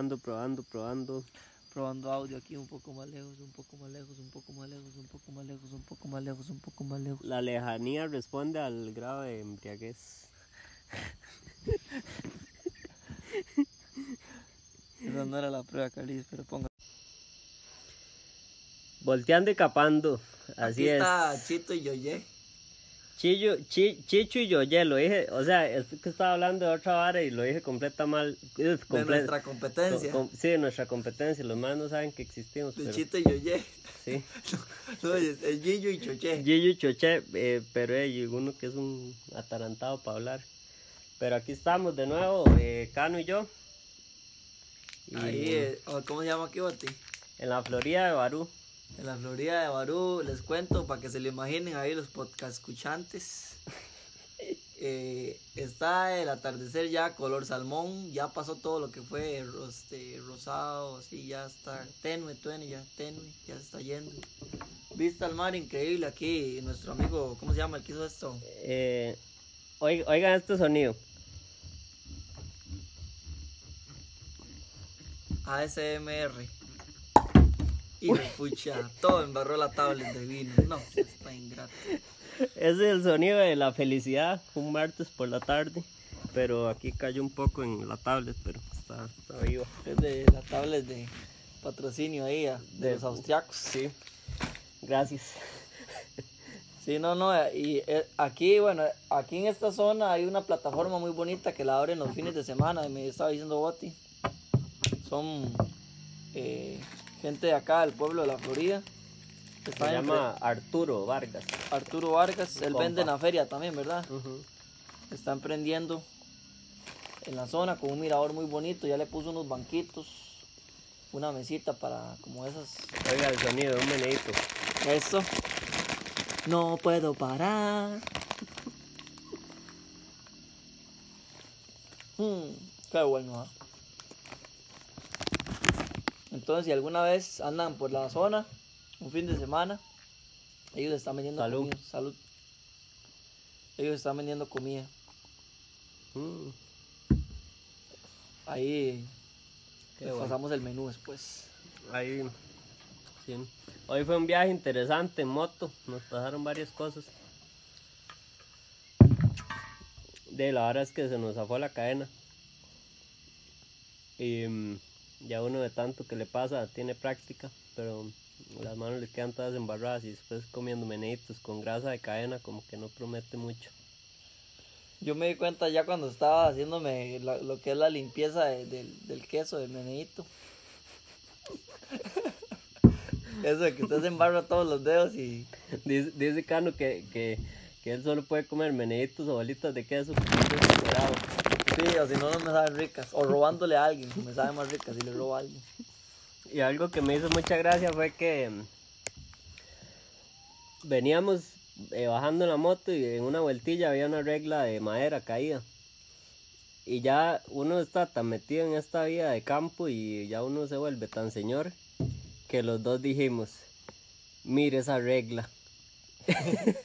Probando, probando, probando. Probando audio aquí un poco más lejos, un poco más lejos, un poco más lejos, un poco más lejos, un poco más lejos, un poco más lejos. La lejanía responde al grado de embriaguez. Esa no era la prueba, Carlitos, pero ponga. Volteando y capando. Así Aquí es. está Chito y Yoye. Chillo, chi, Chicho y Yoye, lo dije, o sea, es que estaba hablando de otra vara y lo dije completa mal. eh, De nuestra competencia. com- sí, de nuestra competencia. Los más no saben que existimos, De pero Chito y Yoye. sí. No, es es Gillo y Choche. Gillo y Choche, eh, pero hay uno que es un atarantado para hablar. Pero aquí estamos de nuevo, eh, Cano y yo. Y Ahí, eh, ¿cómo se llama aquí, Bati? En la Florida de Barú. En la Florida de Barú, les cuento para que se lo imaginen ahí los podcast escuchantes. Eh, está el atardecer ya color salmón, ya pasó todo lo que fue este, rosado, así ya está tenue, tenue, ya tenue, ya se está yendo. Vista al mar increíble aquí, nuestro amigo, ¿cómo se llama el que hizo esto? Eh, oig- oigan este sonido. ASMR. Y pucha, todo embarró la tablet de vino. No, está ingrato. Ese es el sonido de la felicidad, un martes por la tarde. Pero aquí cayó un poco en la tablet, pero está, está vivo. Es de la tablet de patrocinio ahí, ah, de, De- los austriacos. Sí. Gracias. Sí, no, no, y eh, aquí, bueno, aquí en esta zona hay una plataforma muy bonita que la abren los fines de semana, me estaba diciendo Boti. Son eh, gente de acá, del pueblo de la Florida. Se llama Arturo Vargas. Arturo Vargas, él Compa. vende en la feria también, ¿verdad? Ujú. Está emprendiendo en la zona con un mirador muy bonito, ya le puso unos banquitos, una mesita para como esas. Oiga el sonido un meneito. Eso. No puedo parar. Hmm, qué bueno, ¿ah? Entonces, si alguna vez andan por la zona, un fin de semana, ellos están vendiendo Salud. comida. Salud. Ellos están vendiendo comida. Mm, Ahí qué les bueno. pasamos el menú después. Ahí, sí. Hoy fue un viaje interesante en moto, nos pasaron varias cosas. De la verdad es que se nos zafó la cadena. Y mm, ya uno de tanto que le pasa tiene práctica, pero las manos le quedan todas embarradas y después comiendo meneitos con grasa de cadena como que no promete mucho. Yo me di cuenta ya cuando estaba haciéndome la- lo que es la limpieza de- del, del queso, del meneíto. Eso de que usted se embarra todos los dedos y... Dice, dice Cano que, que, que él solo puede comer meneitos o bolitas de queso desesperado. Sí, o si no, no me saben ricas. O robándole a alguien, me sabe más rica si le robo a alguien. Y algo que me hizo mucha gracia fue que veníamos eh, bajando en la moto y en una vueltilla había una regla de madera caída. Y ya uno está tan metido en esta vida de campo y ya uno se vuelve tan señor que los dos dijimos, mire esa regla.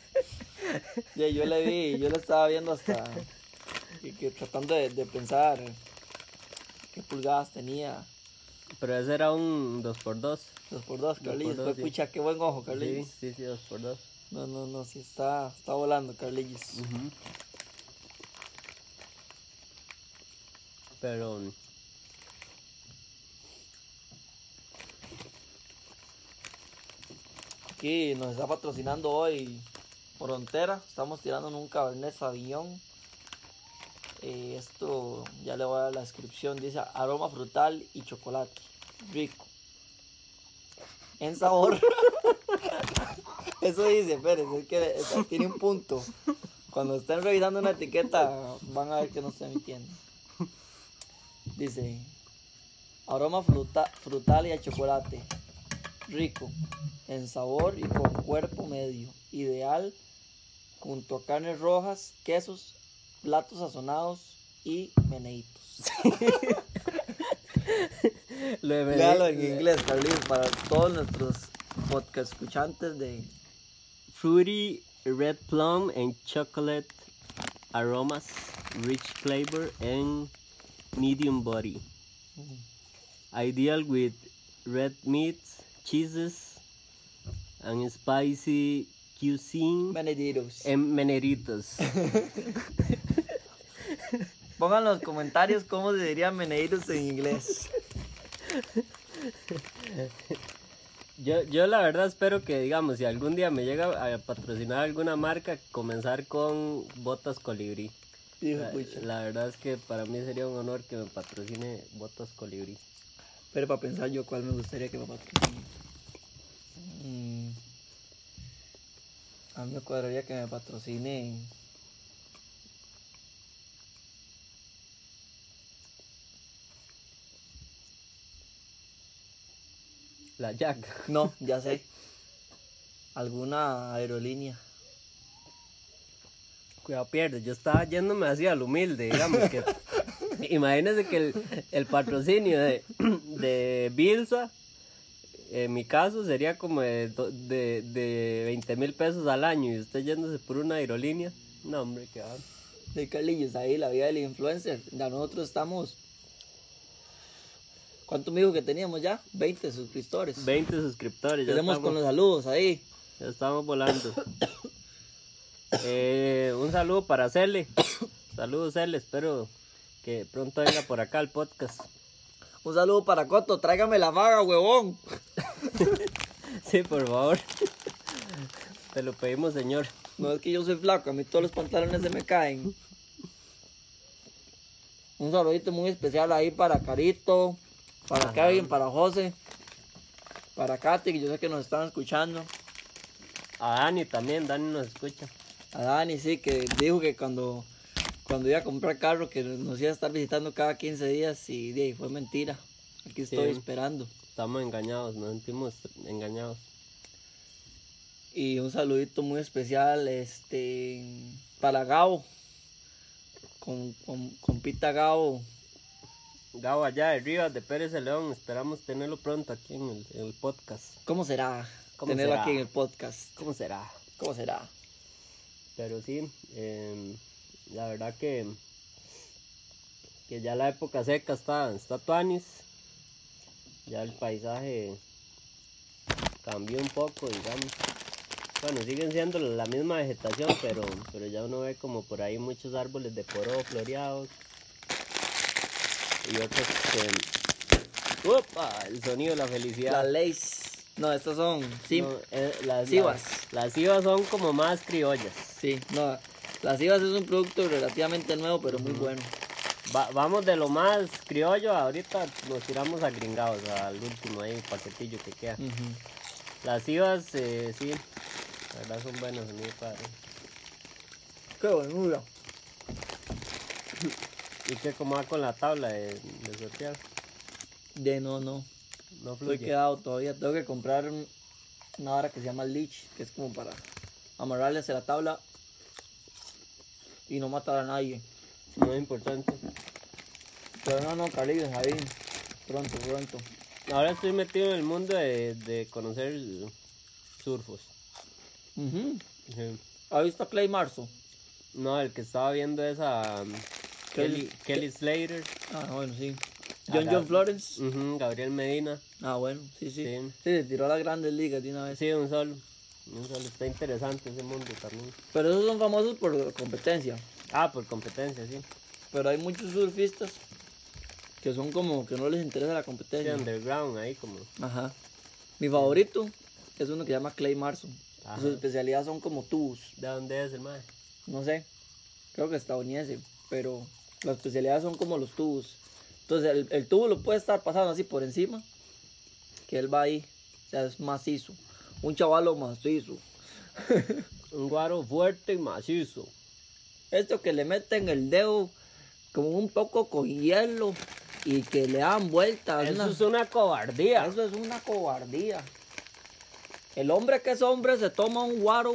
Ya, yo le vi, yo le estaba viendo hasta... Que, que tratando de, de pensar qué pulgadas tenía. Pero ese era un 2x2. Dos por dos, Carlillos. dos, sí. pucha, qué buen ojo, Sí, Carlillos. sí, sí, 2x2. No, no, no, sí, está, está volando, Carlillos. Pero mm, Aquí nos está patrocinando hoy Frontera. Estamos tirando en un Cabernet Sauvignon. Eh, esto ya le voy a dar la descripción. Dice aroma frutal y chocolate. Rico. En sabor. Eso dice, espérense, es que es- tiene un punto. Cuando estén revisando una etiqueta van a ver que no estoy mintiendo. Dice aroma fruta, frutal y a chocolate. Rico en sabor y con cuerpo medio. Ideal junto a carnes rojas, quesos, platos sazonados y meneitos. lo de Léalo en inglés, Carlitos, para todos nuestros podcast escuchantes de Fruity red plum and chocolate aromas, rich flavor and medium body. I deal with red meats, cheeses, and spicy cuisine Benedictus. en meneritos. Pongan en los comentarios cómo se diría Meneiros en inglés. Yo, yo la verdad espero que, digamos, si algún día me llega a patrocinar alguna marca, comenzar con botas colibrí. La, la verdad es que para mí sería un honor que me patrocine botas colibrí. Pero para pensar yo cuál me gustaría que me patrocine. Mm. A mí me cuadraría que me patrocine. La Jack. No, ya sé. Alguna aerolínea. Cuidado, pierde. Yo estaba yéndome hacia lo humilde, digamos que. imagínense que el, el patrocinio de, de Bilsa, en mi caso, sería como de, de, de 20 mil pesos al año y usted yéndose por una aerolínea. No, hombre, que va. De Carlillos, ahí la vida del influencer. Ya nosotros estamos. ¿Cuánto me dijo que teníamos ya? 20 suscriptores. 20 suscriptores. Ya Tenemos estamos, con los saludos ahí. ya estamos volando. Eh, un saludo para Cele. Saludos, Cele. Espero que pronto venga por acá al podcast. Un saludo para Coto, tráigame la vaga, huevón. Sí, por favor. Te lo pedimos, señor. No es que yo soy flaco, a mí todos los pantalones se me caen. Un saludito muy especial ahí para Carito, para. Kevin, para José, para Katy, que yo sé que nos están escuchando. A Dani también, Dani nos escucha. A Dani, sí, que dijo que cuando, cuando iba a comprar carro, que nos iba a estar visitando cada 15 días y de fue mentira. Aquí estoy Sí. esperando. Estamos engañados, nos sentimos engañados. Y un saludito muy especial este para Gabo. Con, con, con Pita Gabo. Gabo allá de Rivas de Pérez de León, esperamos tenerlo pronto aquí en el, en el podcast. ¿Cómo será ¿Cómo tenerlo será? aquí en el podcast? ¿Cómo será? ¿Cómo será? Pero sí, em, la verdad que, que ya la época seca está, está tuanis. Ya el paisaje cambió un poco, digamos. Bueno, siguen siendo la misma vegetación, pero, pero ya uno ve como por ahí muchos árboles de poro floreados. Y otros que... ¡Upa! El sonido de la felicidad. Las leyes. No, estas son. Sí, No, eh, las Sivas. Las, las Sivas son como más criollas. sí, no. Las IVAs es un producto relativamente nuevo, pero muy bueno. Va- vamos de lo más criollo, ahorita nos tiramos a gringados, al último ahí, paquetillo que queda. Las IVAs, eh, sí, la verdad son buenas, muy padre. Qué buenura. ¿Y qué cómo va con la tabla de, de sortear? De no, no. No Estoy fluye. quedado todavía. Tengo que comprar un- una vara que se llama leech, que es como para amarrarle hacia la tabla y no matar a nadie. No es importante. Pero no, no, Carlitos, ahí. Pronto, pronto. Ahora estoy metido en el mundo de, de conocer surfos. Sí. ¿Ha visto a Clay Marzo? No, el que estaba viendo es a um, Kelly, Kelly- Slater, Ah, bueno, sí. John. John Florence. ujú, Gabriel Medina. Ah, bueno, sí, sí. Sí. Sí, se tiró a las grandes ligas de una vez. Sí, un solo. Un solo. Está interesante ese mundo también. Pero esos son famosos por competencia. Ah, por competencia, sí. Pero hay muchos surfistas que son como que no les interesa la Sí, competencia. underground ahí como. Ajá. Mi favorito es uno que se llama Clay Marzo. Ajá. Su especialidad son como tubos. ¿De dónde es el mae? No sé. Creo que estadounidense. Pero la especialidad son como los tubos. Entonces el, el tubo lo puede estar pasando así por encima. Que él va ahí. O sea, es macizo. Un chavalo macizo. Un guaro fuerte y macizo. Esto que le meten el dedo como un poco con hielo y que le dan vueltas. Eso una- es una cobardía. Eso es una cobardía. El hombre que es hombre se toma un guaro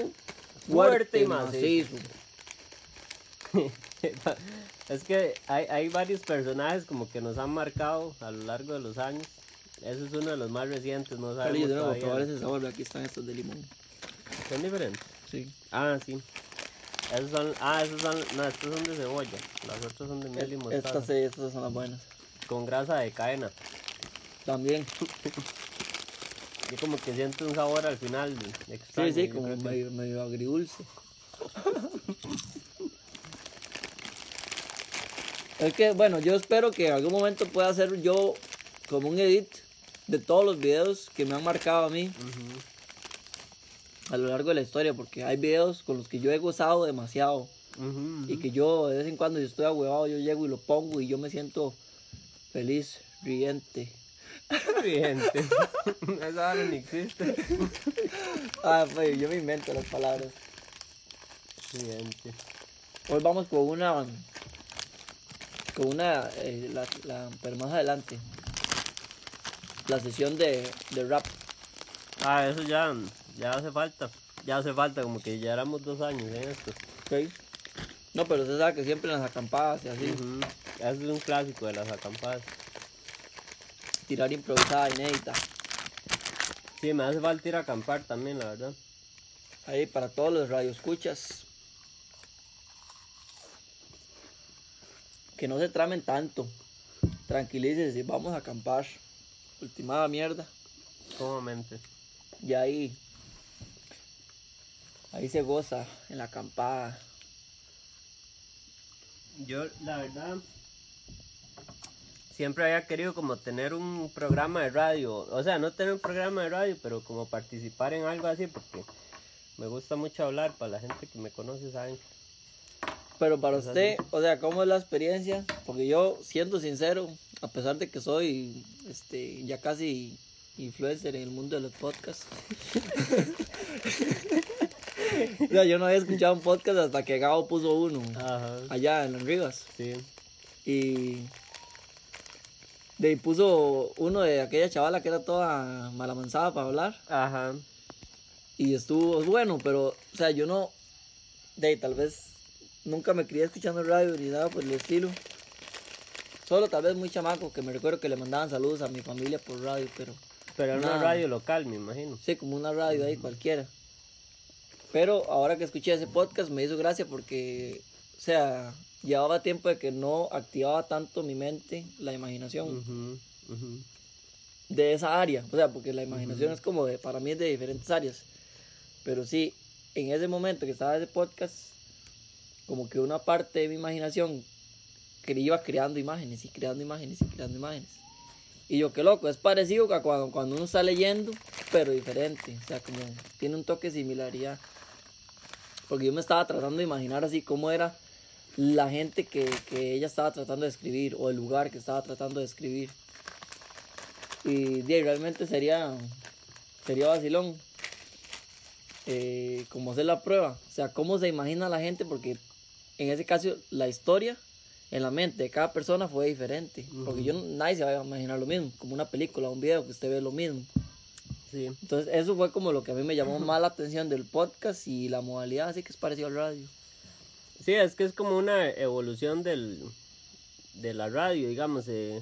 Fuerte y macizo. es que hay, hay varios personajes como que nos han marcado a lo largo de los años. Ese es uno de los más recientes, no sabemos de nuevo, probar ese sabor. Aquí están estos de limón. ¿Son diferentes? Sí. Ah, sí. Esos son, ah, esos son, no, estos son de cebolla. Las otras son de miel y mostaza. Estas, sí, estas son las buenas. Con grasa de cadena. También. Yo como que siento un sabor al final Sí, extraño, sí, yo como medio, medio agridulce. es que, bueno, yo espero que en algún momento pueda hacer yo como un edit de todos los videos que me han marcado a mí a lo largo de la historia, porque hay videos con los que yo he gozado demasiado y que yo de vez en cuando yo estoy ahuevado, yo llego y lo pongo y yo me siento feliz, riente. Evidente. Esa ni existe. Ah, pues, yo me invento las palabras. Evidente. Hoy vamos con una. Con una. eh, la, la- pero más adelante. La sesión de, de rap. Ah, eso ya, ya hace falta. Ya hace falta, como que ya éramos dos años en esto. ¿ok? No, pero usted sabe que siempre en las acampadas y así. Eso es un clásico de las acampadas. Tirar improvisada, inédita. Sí, me hace falta ir a acampar también, la verdad. Ahí para todos los radioescuchas. Que no se tramen tanto. Tranquilícense, vamos a acampar. Ultimada mierda. Sumamente. Y ahí. Ahí se goza en la acampada. Yo, la verdad, siempre había querido como tener un programa de radio. O sea, no tener un programa de radio, pero como participar en algo así, porque me gusta mucho hablar. Para la gente que me conoce, saben. Pero para Es usted, o sea, ¿cómo es la experiencia? Porque yo, siendo sincero, a pesar de que soy este, ya casi influencer en el mundo de los podcasts. o sea, yo no había escuchado un podcast hasta que Gabo puso uno Ajá. allá en las Rivas. Sí. Y de puso uno de aquella chavala que era toda malamanzada para hablar. Ajá. Y estuvo bueno, pero, o sea, yo no, de tal vez nunca me crié escuchando radio ni nada por el estilo. Solo tal vez muy chamaco, que me recuerdo que le mandaban saludos a mi familia por radio, pero Pero era una radio local, me imagino. sí, como una radio ahí cualquiera. Pero ahora que escuché ese podcast me hizo gracia porque, o sea, llevaba tiempo de que no activaba tanto mi mente, la imaginación de esa área. O sea, porque la imaginación es como de, para mí es de diferentes áreas. Pero sí, en ese momento que estaba ese podcast, como que una parte de mi imaginación que iba creando imágenes y creando imágenes y creando imágenes. Y yo, qué loco, es parecido a cuando, cuando uno está leyendo, pero diferente. O sea, como tiene un toque de similaridad. Porque yo me estaba tratando de imaginar así cómo era la gente que, que ella estaba tratando de escribir o el lugar que estaba tratando de escribir. Y ahí, realmente sería, sería vacilón. eh, como hacer la prueba. O sea, cómo se imagina la gente, porque en ese caso la historia en la mente de cada persona fue diferente. Porque yo, nadie se va a imaginar lo mismo, como una película, un video que usted ve lo mismo. Sí. Entonces, eso fue como lo que a mí me llamó más la atención del podcast y la modalidad, así que es parecido al radio. Sí, es que es como una evolución del, de la radio, digamos. eh,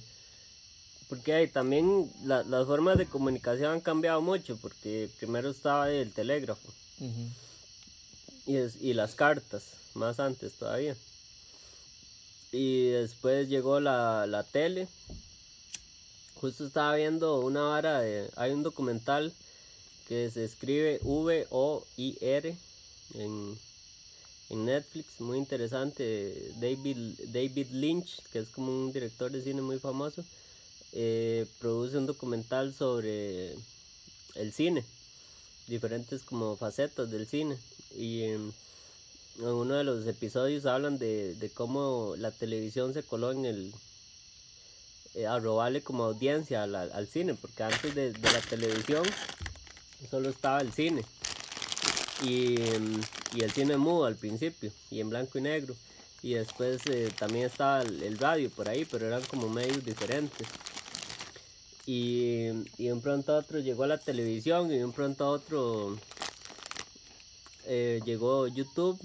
porque hay también la- las formas de comunicación han cambiado mucho, porque primero estaba el telégrafo Ujú. y, es- y las cartas, más antes todavía. Y después llegó la, la tele. Justo estaba viendo una vara de... Hay un documental que se escribe V-O-I-R en, en Netflix, muy interesante. David, David Lynch, que es como un director de cine muy famoso, eh, produce un documental sobre el cine, diferentes como facetas del cine. Y em, en uno de los episodios hablan de, de cómo la televisión se coló en el eh, a robarle como audiencia al, al cine, porque antes de, de la televisión solo estaba el cine y, em, y el cine mudo al principio y en blanco y negro y después eh, también estaba el, radio por ahí, pero eran como medios diferentes. Y, y un pronto a otro llegó la televisión y un pronto a otro eh, llegó YouTube.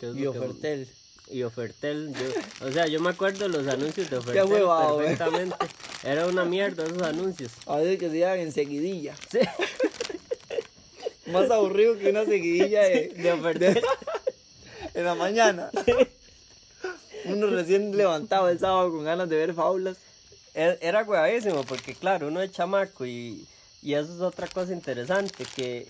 Es Y que- Ofertel. y Ofertel. yo- o sea, yo me acuerdo de los anuncios de Ofertel huevado, eh. perfectamente. Era una mierda esos anuncios. A veces que se llaman en seguidilla. Sí. Más aburrido que una seguidilla de, De Ofertel. en la mañana. Uno recién levantado el sábado con ganas de ver faulas. era huevísimo porque claro, uno es chamaco y, y eso es otra cosa interesante que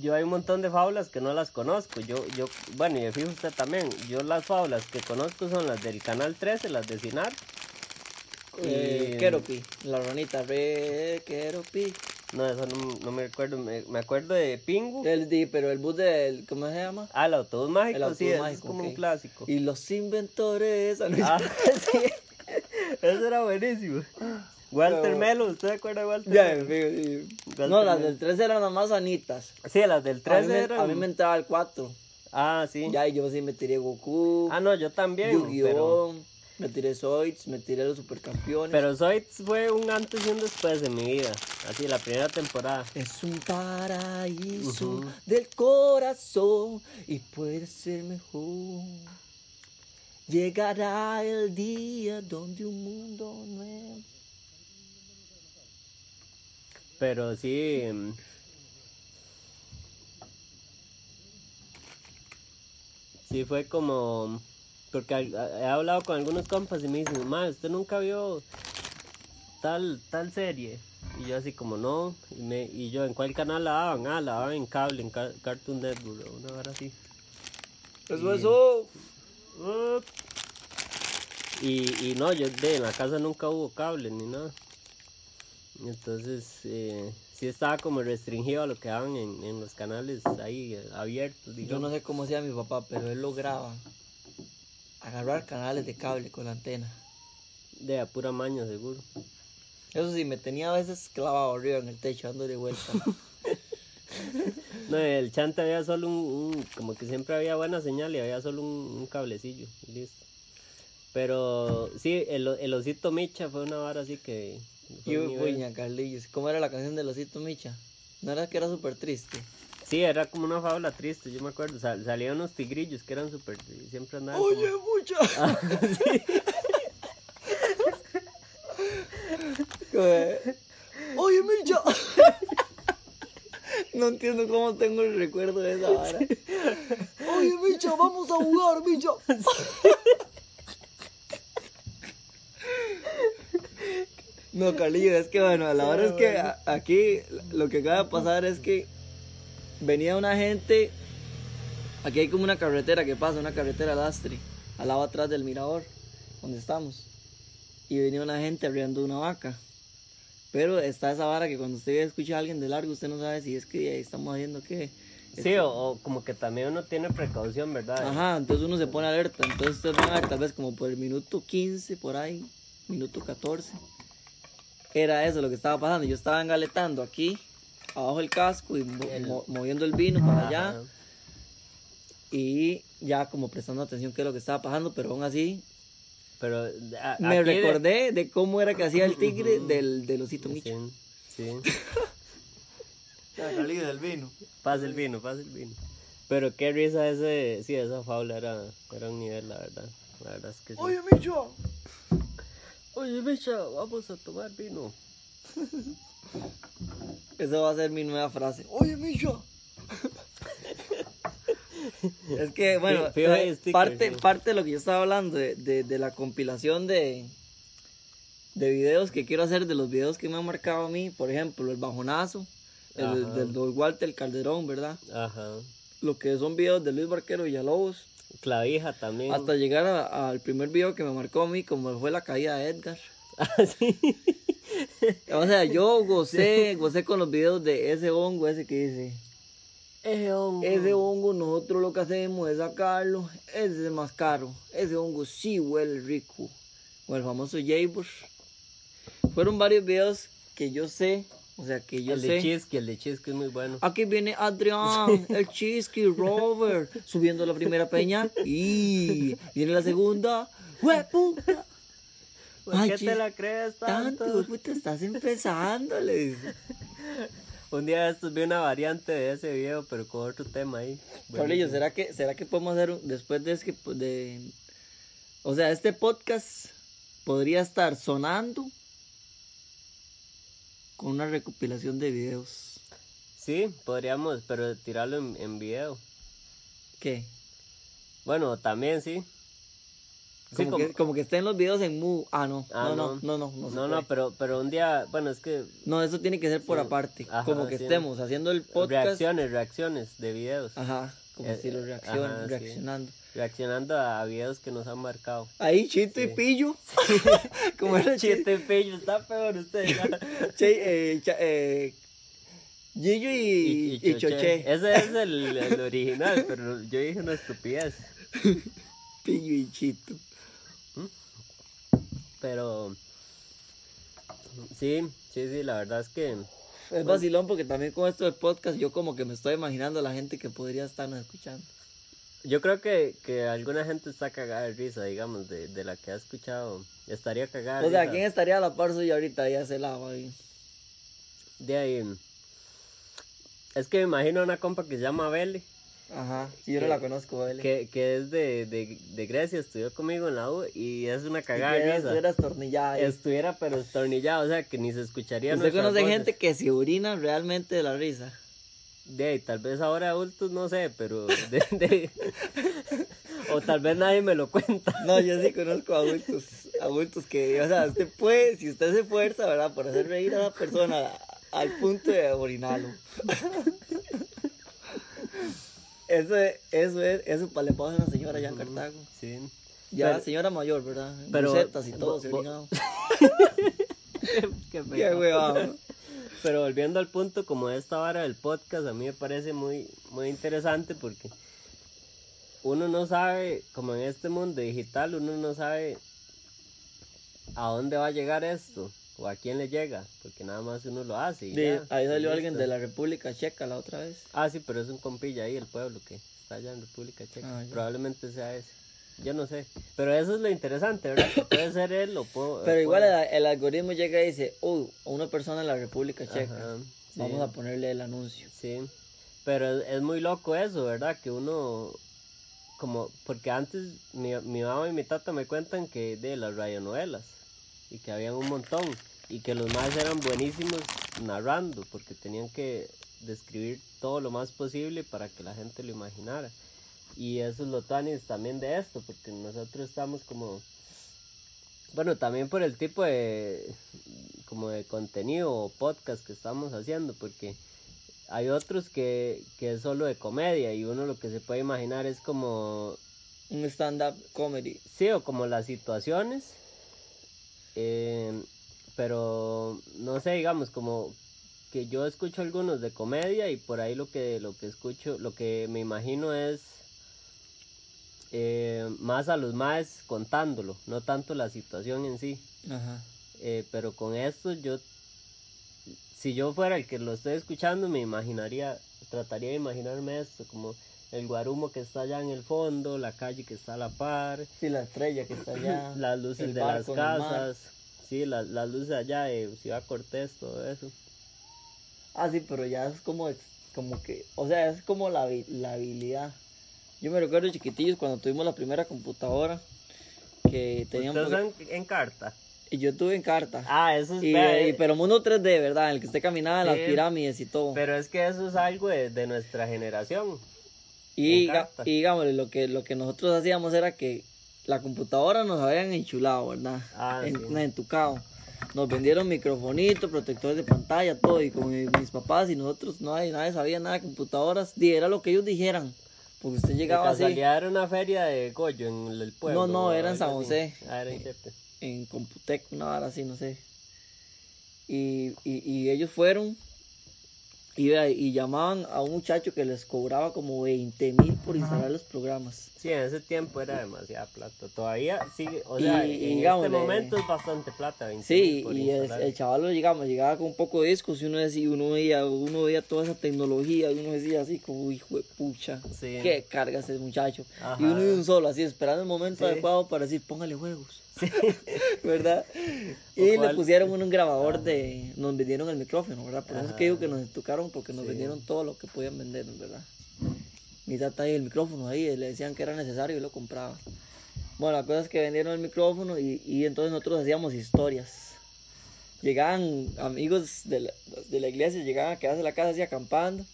yo hay un montón de fábulas que no las conozco. Yo, yo, bueno, y fijo usted también, yo las fábulas que conozco son las del canal 13, las de Cinar. Eh, y- Keropi, la ranita, re Keropi. No, eso no, no me recuerdo, me, me acuerdo de Pingu. El di, pero el bus del, ¿cómo se llama? Ah, el autobús mágico, El autobús sí, ese es mágico, como un clásico. Y los inventores. ah, Ah, sí. Eso era buenísimo. Walter Pero- Melo, ¿usted se acuerda de Walter Ya, Melo? fijo, sí. Walter No, las Melo. del 3 eran las más sanitas. Sí, las del A mí, 13 me, eran... a mí me entraba el 4. Ah, sí. Ya, y yo sí me tiré Goku, Ah, no, yo también. Pero, Yu-Gi-Oh! Me tiré Zoids, me tiré los supercampeones. pero Zoids fue un antes y un después de mi vida. Así, la primera temporada. Es un paraíso Ujú. del corazón y puede ser mejor. Llegará el día donde un mundo nuevo. Pero sí. mm, Sí, fue como. Porque he hablado con algunos compas y me dicen, ma, ¿usted nunca vio tal, tal serie? Y yo así como, no. Y, me, y yo, ¿en cuál canal la daban? Ah, la daban en cable, en Car- Cartoon Network, una hora así. Eso, eso. Up. Y, y no, yo de en la casa nunca hubo cable ni nada. Entonces, eh, sí estaba como restringido a lo que daban en, en los canales ahí eh, abiertos, Yo no sé cómo hacía mi papá, pero él lograba agarrar canales de cable con la antena. De a pura maña, seguro. Eso sí, me tenía a veces clavado arriba en el techo dándole vuelta. No, el chante había solo un, un- como que siempre había buena señal y había solo un, un cablecillo, y listo. Pero sí, el, el osito Micha fue una vara así que... y puña, Carlillos. ¿Cómo era la canción de Losito Micha? ¿No era que era súper triste? Sí, era como una fábula triste, yo me acuerdo. Sal- salían unos tigrillos que eran súper... Siempre andaban como- Oye, mucha. Ah. Oye, Micha. No entiendo cómo tengo el recuerdo de esa vara. Oye, Micha, vamos a jugar, Micha. No, Carlillo, es que bueno, la verdad es que a- aquí lo que acaba de pasar es que venía una gente. Aquí hay como una carretera que pasa, una carretera lastre, al lado atrás del mirador, donde estamos. Y venía una gente abriendo una vaca. Pero está esa vara que cuando usted escucha a alguien de largo, usted no sabe si es que ahí estamos haciendo qué. Sí, o, o como que también uno tiene precaución, ¿verdad? Ajá, entonces uno se pone alerta. Entonces usted va a ver tal vez como por el minuto 15, por ahí, minuto 14. Era eso lo que estaba pasando. Yo estaba engaletando aquí, abajo del casco y mo- El- mo- moviendo el vino para allá. Y ya como prestando atención qué es lo que estaba pasando, pero aún así Pero a- me de- recordé de cómo era que hacía el tigre del, del osito Micha. Sí, sí. del vino. Pasa el vino, pasa el vino. Pero qué risa ese, sí, esa fábula era, era un nivel, la verdad. La verdad es que sí. Oye, Micho. Oye, Micha, vamos a tomar vino. Esa va a ser mi nueva frase. Oye, Micho. es que, bueno, eh, stickers, parte, parte de lo que yo estaba hablando, de, de, de la compilación de, de videos que quiero hacer, de los videos que me han marcado a mí, por ejemplo, el bajonazo, el del Don Walter Calderón, ¿verdad? Ajá. Lo que son videos de Luis Barquero Villalobos, Clavija también. hasta llegar a- al primer video que me marcó a mí, como fue la caída de Edgar. Ah, sí. O sea, yo gocé, gocé con los videos de ese hongo, ese que dice... Ese hongo. Ese hongo nosotros lo que hacemos es sacarlo, ese es más caro, ese hongo sí huele rico. O el famoso Jaybur. Fueron varios videos que yo sé, o sea que yo el de sé. Chisky, el de Chisky es muy bueno. Aquí viene Adrián, el Chisky, Robert, subiendo la primera peña y viene la segunda. ¡Hueputa! ¿Por Ay, qué te la crees tanto? Tanto, puta, estás empezando, le dice. Un día de estos vi una variante de ese video, pero con otro tema ahí. ¿será que, ¿será que podemos hacer un- después de este, de, o sea, este podcast podría estar sonando con una recopilación de videos? Sí, podríamos, pero tirarlo en, en video. ¿Qué? Bueno, también sí. Sí, Como, como- que, como que estén los videos en mu. Ah, no. Ah, no, no, no, no. No, No, pero, pero un día, bueno, es que No, eso tiene que ser por Sí. aparte. Ajá, como que sí. estemos haciendo el podcast. reacciones, reacciones de videos. Ajá, como Eh, estilo eh, reacción, ajá, sí. reaccionando. Reaccionando a videos que nos han marcado. Ahí, Chito y Sí. Pillo. como era Chito. Chiste pillo, está peor usted. Che, eh, cha- eh, Gillo y, y, Choché. Ese es el, el original, pero yo dije una estupidez. Pillo y Chito. Pero sí, sí, sí, la verdad es que Es vacilón porque también con esto del podcast yo como que me estoy imaginando la gente que podría estarnos escuchando. Yo creo que, que alguna gente está cagada de risa, digamos, de, de la que ha escuchado. Estaría cagada. O sea, risa. ¿quién estaría a la par suya ahorita? Ya se lava ahí. De ahí. Es que me imagino una compa que se llama Beli, Ajá, sí, yo no la conozco, Bele. que, que es de, de, de Grecia, estudió conmigo en la U y es una cagada de risa. eras tornillada ahí. Estuviera pero estornillado, o sea, que ni se escucharía ¿Usted conoce voces. gente que se orina realmente de la risa? De tal vez ahora adultos, no sé, pero... de- de- o tal vez nadie me lo cuenta. No, yo sí conozco adultos, adultos que, o sea, usted puede, si usted se esfuerza, ¿verdad? Por hacer reír a la persona al punto de orinarlo. Eso es, eso es, eso para le pasa a una señora allá en Cartago. Sí. Ya, Pero- señora mayor, ¿verdad? pero- Bucetas y todo, bo- se orinado. Qué Qué pecado. huevado. Pero volviendo al punto como esta vara del podcast, a mí me parece muy, muy interesante porque uno no sabe, como en este mundo digital, uno no sabe a dónde va a llegar esto o a quién le llega, porque nada más uno lo hace. y Sí, ya, ahí salió alguien de la República Checa la otra vez. Ah, sí, pero es un compilla ahí, el pueblo que está allá en República Checa. Ah. Probablemente sea ese. Yo no sé. Pero eso es lo interesante, ¿verdad? Que puede ser él o puedo. Pero igual el, el algoritmo llega y dice, oh, una persona en la República Checa. Ajá, sí. Vamos a ponerle el anuncio. Sí, pero es, es muy loco eso, ¿verdad? Que uno, como, porque antes mi, mi mamá y mi tata me cuentan que de las radionovelas, y que habían un montón, y que los más eran buenísimos narrando, porque tenían que describir todo lo más posible para que la gente lo imaginara. Y eso es lo tanis también de esto, porque nosotros estamos como, bueno, también por el tipo de, como de contenido o podcast que estamos haciendo, porque hay otros que, que es solo de comedia y uno lo que se puede imaginar es como, Un stand-up comedy. sí, o como las situaciones, eh, pero no sé, digamos, como que yo escucho algunos de comedia y por ahí lo que, lo que escucho, lo que me imagino es eh, más a los más contándolo, no tanto la situación en sí. Ajá. Eh, pero con esto yo, si yo fuera el que lo estoy escuchando, me imaginaría, trataría de imaginarme esto, como el guarumo que está allá en el fondo, la calle que está a la par, Sí, la estrella que está allá. las luces de las casas, sí, las, las luces allá de Ciudad Cortés, todo eso. Ah, sí, pero ya es como, como que, o sea, es como la, la habilidad. Yo me recuerdo chiquitillos cuando tuvimos la primera computadora que teníamos... ¿Ustedes en, en carta? Y yo tuve en carta. Ah, eso es... y, y- eh, pero mundo 3D, ¿verdad? En el que usted caminaba en Sí. las pirámides y todo. pero es que eso es algo de, de nuestra generación. y, y digámosle, lo que, lo que nosotros hacíamos era que la computadora nos habían enchulado, ¿verdad? Ah, en, sí. entucado. Nos vendieron microfonito, protectores de pantalla, todo. Y con mi- mis papás y nosotros, no, nadie, nadie sabía nada de computadoras. Di, era lo que ellos dijeran. Porque usted llegaba así era una feria de Goyo en el pueblo. No, no, era en San. José. Ah, era en Chepe. en Computec, una hora así, no sé. Y, y, y ellos fueron y, y llamaban a un muchacho que les cobraba como 20 mil por instalar los programas. Sí, en ese tiempo era demasiada plata. Todavía sigue, o sea, Y- en este momento es bastante plata. 20 Sí, por y el, el chaval llegamos, llegaba con un poco de discos y uno decía, uno veía, uno veía toda esa tecnología y uno decía así como, hijo de pucha, Sí. qué carga ese muchacho. Ajá. Y uno de un solo, así esperando el momento Sí. adecuado para decir, póngale juegos. ¿Verdad? Y O le pusieron un grabador de, nos vendieron el micrófono, ¿verdad? Por eso es que digo que nos tocaron porque nos Sí. vendieron todo lo que podían vendernos, ¿verdad? Mi tata ahí el micrófono ahí, le decían que era necesario y lo compraba. Bueno, la cosa es que vendieron el micrófono y, y entonces nosotros hacíamos historias. Llegaban amigos de la, de la iglesia, llegaban a quedarse en la casa así acampando.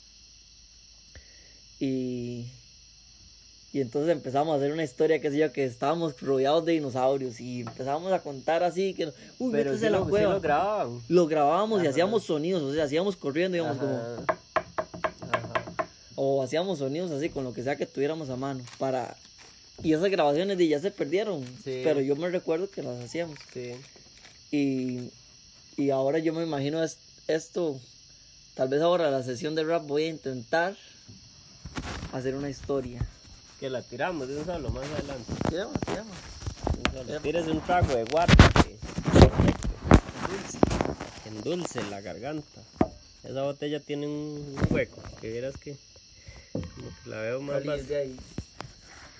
Y, Y entonces empezamos a hacer una historia, qué sé yo, que estábamos rodeados de dinosaurios y empezamos a contar así, que, uy, Pero métese a la lo, cueva. lo grabábamos y hacíamos sonidos, o sea, hacíamos corriendo, digamos, como, Ajá. Ajá. O hacíamos sonidos así con lo que sea que tuviéramos a mano para y esas grabaciones de ya se perdieron Sí. pero yo me recuerdo que las hacíamos Sí. y, y ahora yo me imagino es- esto tal vez ahora la sesión de rap voy a intentar hacer una historia Que la tiramos de un solo más adelante. tiramos tiramos De un trago de guarda. Que, perfecto. Dulce. que endulce la garganta. Esa botella tiene un hueco. Que vieras que. La veo más, vac- de ahí.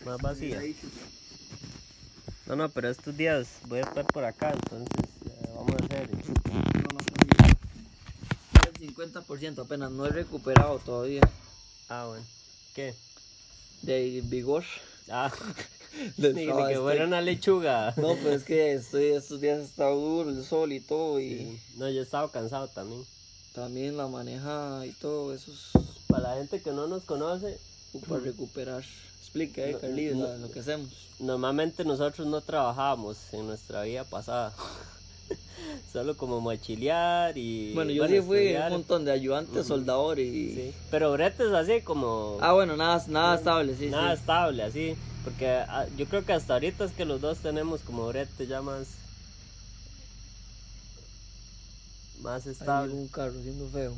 más vacía. No, no, pero estos días voy a estar por acá, entonces eh, vamos a hacer. el 50% apenas no he recuperado todavía Ah, bueno. ¿Qué? de vigor Ah, trabajo, que estoy- fuera una lechuga. no pues es que estoy estos días está duro el sol y todo y Sí. No, yo he estado cansado también. también la maneja y todo eso es Para la gente que no nos conoce, para recuperar. Explica, eh, Carlitos, no. lo que hacemos. normalmente nosotros no trabajábamos en nuestra vida pasada. Solo como mochilear y. Bueno, yo sí fui estudiar. un montón de ayudantes, soldadores y... Sí. Pero bretes así como. Ah, bueno, nada, nada estable, sí, nada sí. estable, así. Porque ah, yo creo que hasta ahorita es que los dos tenemos como brete ya más. Más estable. llegó un carro siendo feo.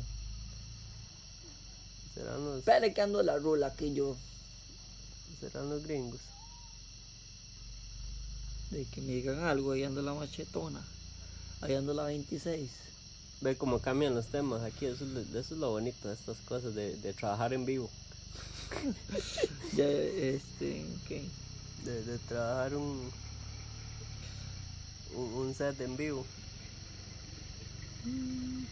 Serán los, Espere que ando la rula aquí yo. serán los gringos. De que me digan algo, ahí ando la machetona. Ahí ando la 26. Ve cómo cambian los temas aquí. Eso es lo, eso es lo bonito de estas cosas, de, de trabajar en vivo. Ya, este, ¿qué? De, de trabajar un, un, un set en vivo. Voy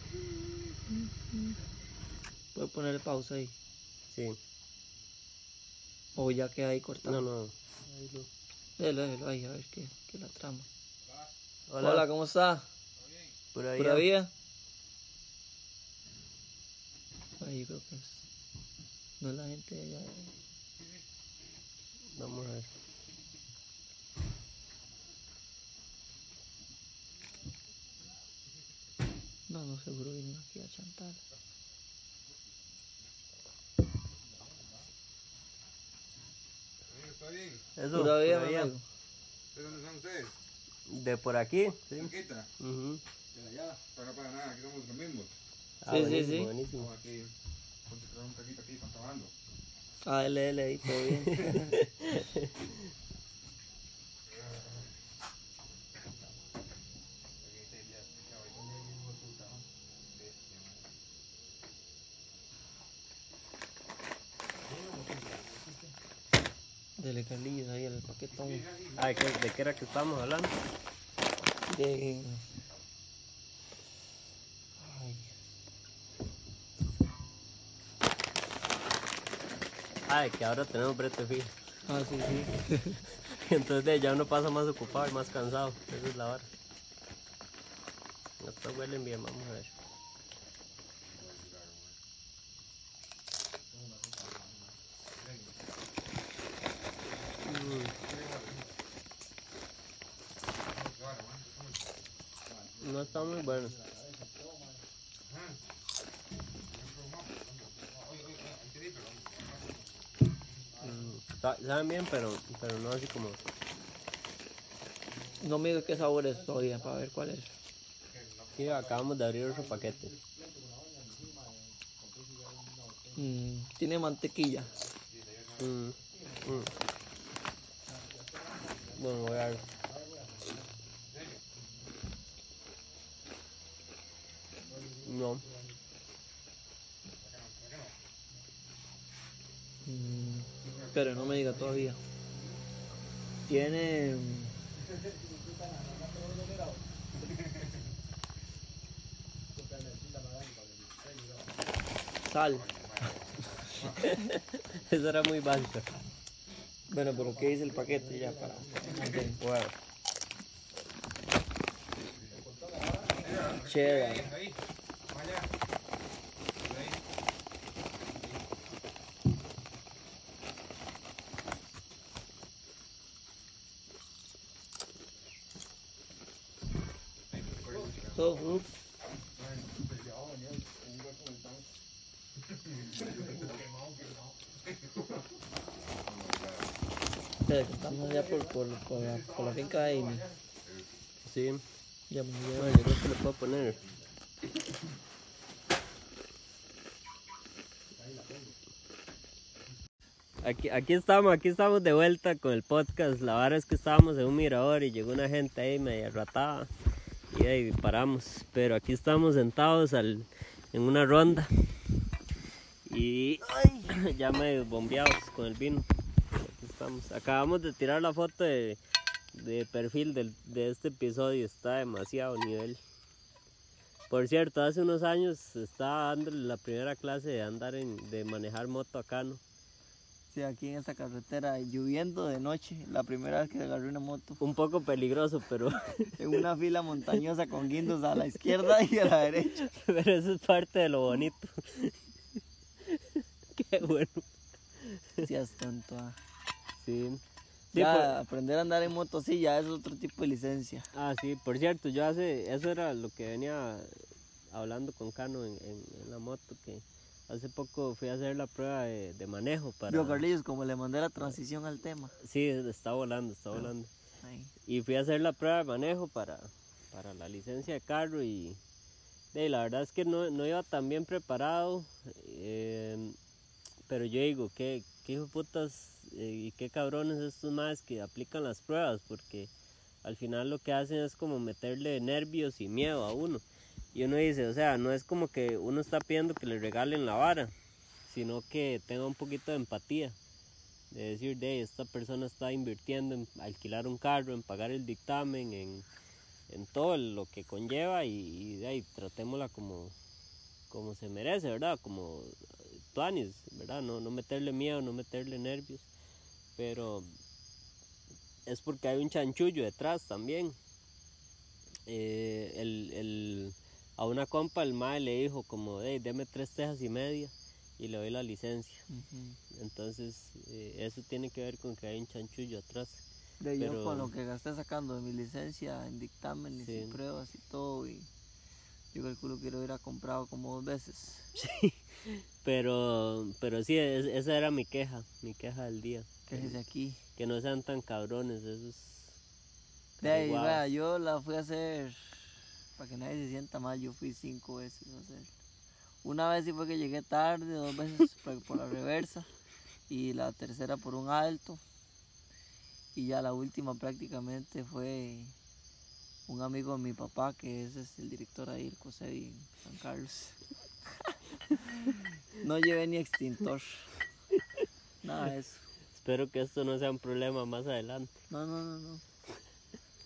a ponerle pausa ahí. Sí. O ya queda ahí cortado. No, no. ahí lo- Déjelo, déjelo ahí, a ver qué, qué la trama. Hola, Hola, ¿cómo está? por ahí. ¿Pura vida? Ay, yo creo que es... No es la gente de allá. Vamos a ver. No, no, seguro vienen aquí a chantar. Está bien. Eso, vida, por allá. ¿De dónde son ustedes? De por aquí. Sí. ¿Cerquita? Ujú. De allá. Para para nada, aquí somos los mismos. Ah, Sí, sí, buenísimo, sí. buenísimo. Estamos aquí. Un taquito aquí, están trabajando. Ah, dale ahí, todo bien. Dele Carlillos ahí el paquetón Ah, ¿de qué, ¿de qué era que estábamos hablando? de... Ay, Ah, de que ahora tenemos brete fijo. ah, sí, sí. Entonces de ya uno pasa más ocupado y más cansado. Esa es la vara. Hasta huelen bien, vamos a ver. No está muy bueno. Mm, sa- Saben bien, pero, pero no así como... No me digas qué sabor es todavía para ver cuál es. Sí, acabamos de abrir otro paquete. Mm, tiene mantequilla. Mm, mm. Voy a. No, Mm, pero no me diga todavía. Tiene. Sal. eso era muy básico. Bueno, pero ¿qué dice el paquete ya para? Ok. Bueno, Cheddar. Ahí. Vaya. Ahí. Pero estamos ya por, por, por, la, por la finca de Amy. Sí. Ya me llevo. Bueno, yo creo que le puedo poner. Aquí, aquí estamos, aquí estamos de vuelta con el podcast. La verdad es que estábamos en un mirador y llegó una gente ahí media ratada y ahí paramos. Pero aquí estamos sentados al, en una ronda y ya medio bombeados con el vino. Estamos. Acabamos de tirar la foto de, de perfil del- de este episodio, está demasiado nivel. Por cierto, hace unos años estaba dando la primera clase de andar en, de manejar moto acá, ¿no? Sí, aquí en esta carretera, lloviendo de noche, la primera vez que agarré una moto, Un poco peligroso, pero, en una fila montañosa con guindos a la izquierda y a la derecha. pero eso es parte de lo bonito. Qué bueno. Sí, es tonto. ah. Sí. Sí, Ya por- aprender a andar en moto sí ya es otro tipo de licencia. ah, sí, por cierto, yo hace, eso era lo que venía hablando con Cano en, en- en la moto, que hace poco fui a hacer la prueba de, de manejo para... Yo, Carlillos, como le mandé la transición al tema. Sí, está volando, está Ah. volando. Y fui a hacer la prueba de manejo para, para la licencia de carro y de, la verdad es que no, no iba tan bien preparado. eh, pero yo digo, qué, qué putas eh, y qué cabrones estos más que aplican las pruebas, porque al final lo que hacen es como meterle nervios y miedo a uno. Y uno dice, o sea, no es como que uno está pidiendo que le regalen la vara, sino que tenga un poquito de empatía de decir, de esta persona está invirtiendo en alquilar un carro, en pagar el dictamen, en, en todo lo que conlleva y, y de ahí tratémosla como, como se merece, ¿verdad? Como eh, tuanis, ¿verdad? No, no meterle miedo, no meterle nervios, pero es porque hay un chanchullo detrás también. Eh, el, el- a una compa el mae le dijo como, hey, deme tres tejas y media y le doy la licencia. Entonces, eh, eso tiene que ver con que hay un chanchullo atrás. De yo Pero- con lo que gasté sacando de mi licencia en dictámenes y Sí. pruebas y todo, y yo calculo que lo hubiera comprado como dos veces. Pero, pero sí, es- esa era mi queja, mi queja del día. Que es de aquí. Que no sean tan cabrones esos. De ahí, vea, yo la fui a hacer, para que nadie se sienta mal, yo fui cinco veces a hacer. Una vez sí fue que llegué tarde, dos veces por, por la reversa, y la tercera por un alto. Y ya la última prácticamente fue un amigo de mi papá, que ese es el director ahí, el COSEBI en San Carlos. no llevé ni extintor. Nada de eso. Espero que esto no sea un problema más adelante. No, no, no, no.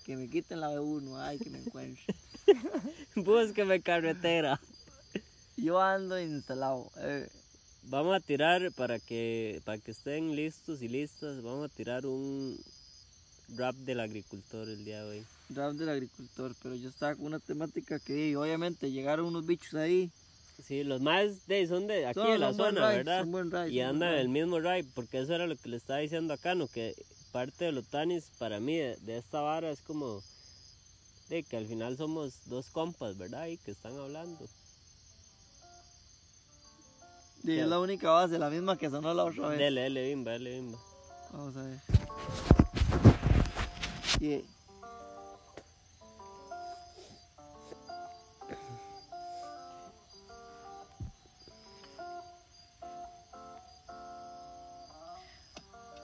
Que me quiten la B1, ay, que me encuentre. Búsqueme carretera. Yo ando instalado. eh, Vamos a tirar para que, para que estén listos y listas. Vamos a tirar un rap del agricultor el día de hoy. rap del agricultor, pero yo estaba con una temática que obviamente llegaron unos bichos ahí. Sí, los más de son de aquí Son- de la zona, ride, ¿verdad? ride, y andan en el mismo ride, porque eso era lo que le estaba diciendo acá, ¿no? Que parte de los tanis para mí de, de esta vara es como de que al final somos dos compas, ¿verdad? Y que están hablando. Y es la única base, la misma que sonó la otra vez. Dele, dele, bimba, dele, bimba. Vamos a ver. Yeah.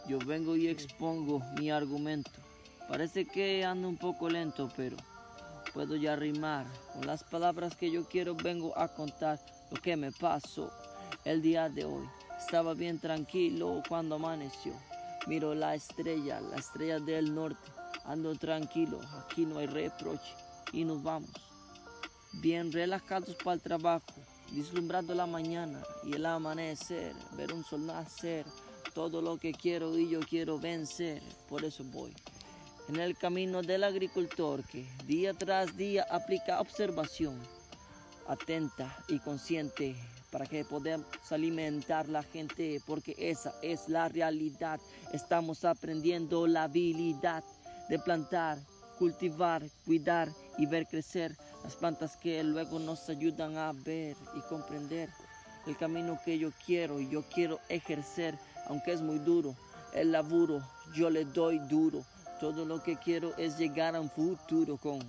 Yo vengo y expongo mi argumento. Parece que ando un poco lento, pero puedo ya rimar. Con las palabras que yo quiero vengo a contar lo que me pasó el día de hoy. Estaba bien tranquilo cuando amaneció. Miro la estrella, la estrella del norte. Ando tranquilo, aquí no hay reproche. Y nos vamos. Bien relajados para el trabajo, vislumbrando la mañana y el amanecer, ver un sol nacer. Todo lo que quiero y yo quiero vencer, por eso voy. En el camino del agricultor que día tras día aplica observación atenta y consciente para que podamos alimentar la gente porque esa es la realidad. Estamos aprendiendo la habilidad de plantar, cultivar, cuidar y ver crecer las plantas que luego nos ayudan a ver y comprender el camino que yo quiero y yo quiero ejercer, aunque es muy duro. El laburo, yo le doy duro. Todo lo que quiero es llegar a un futuro con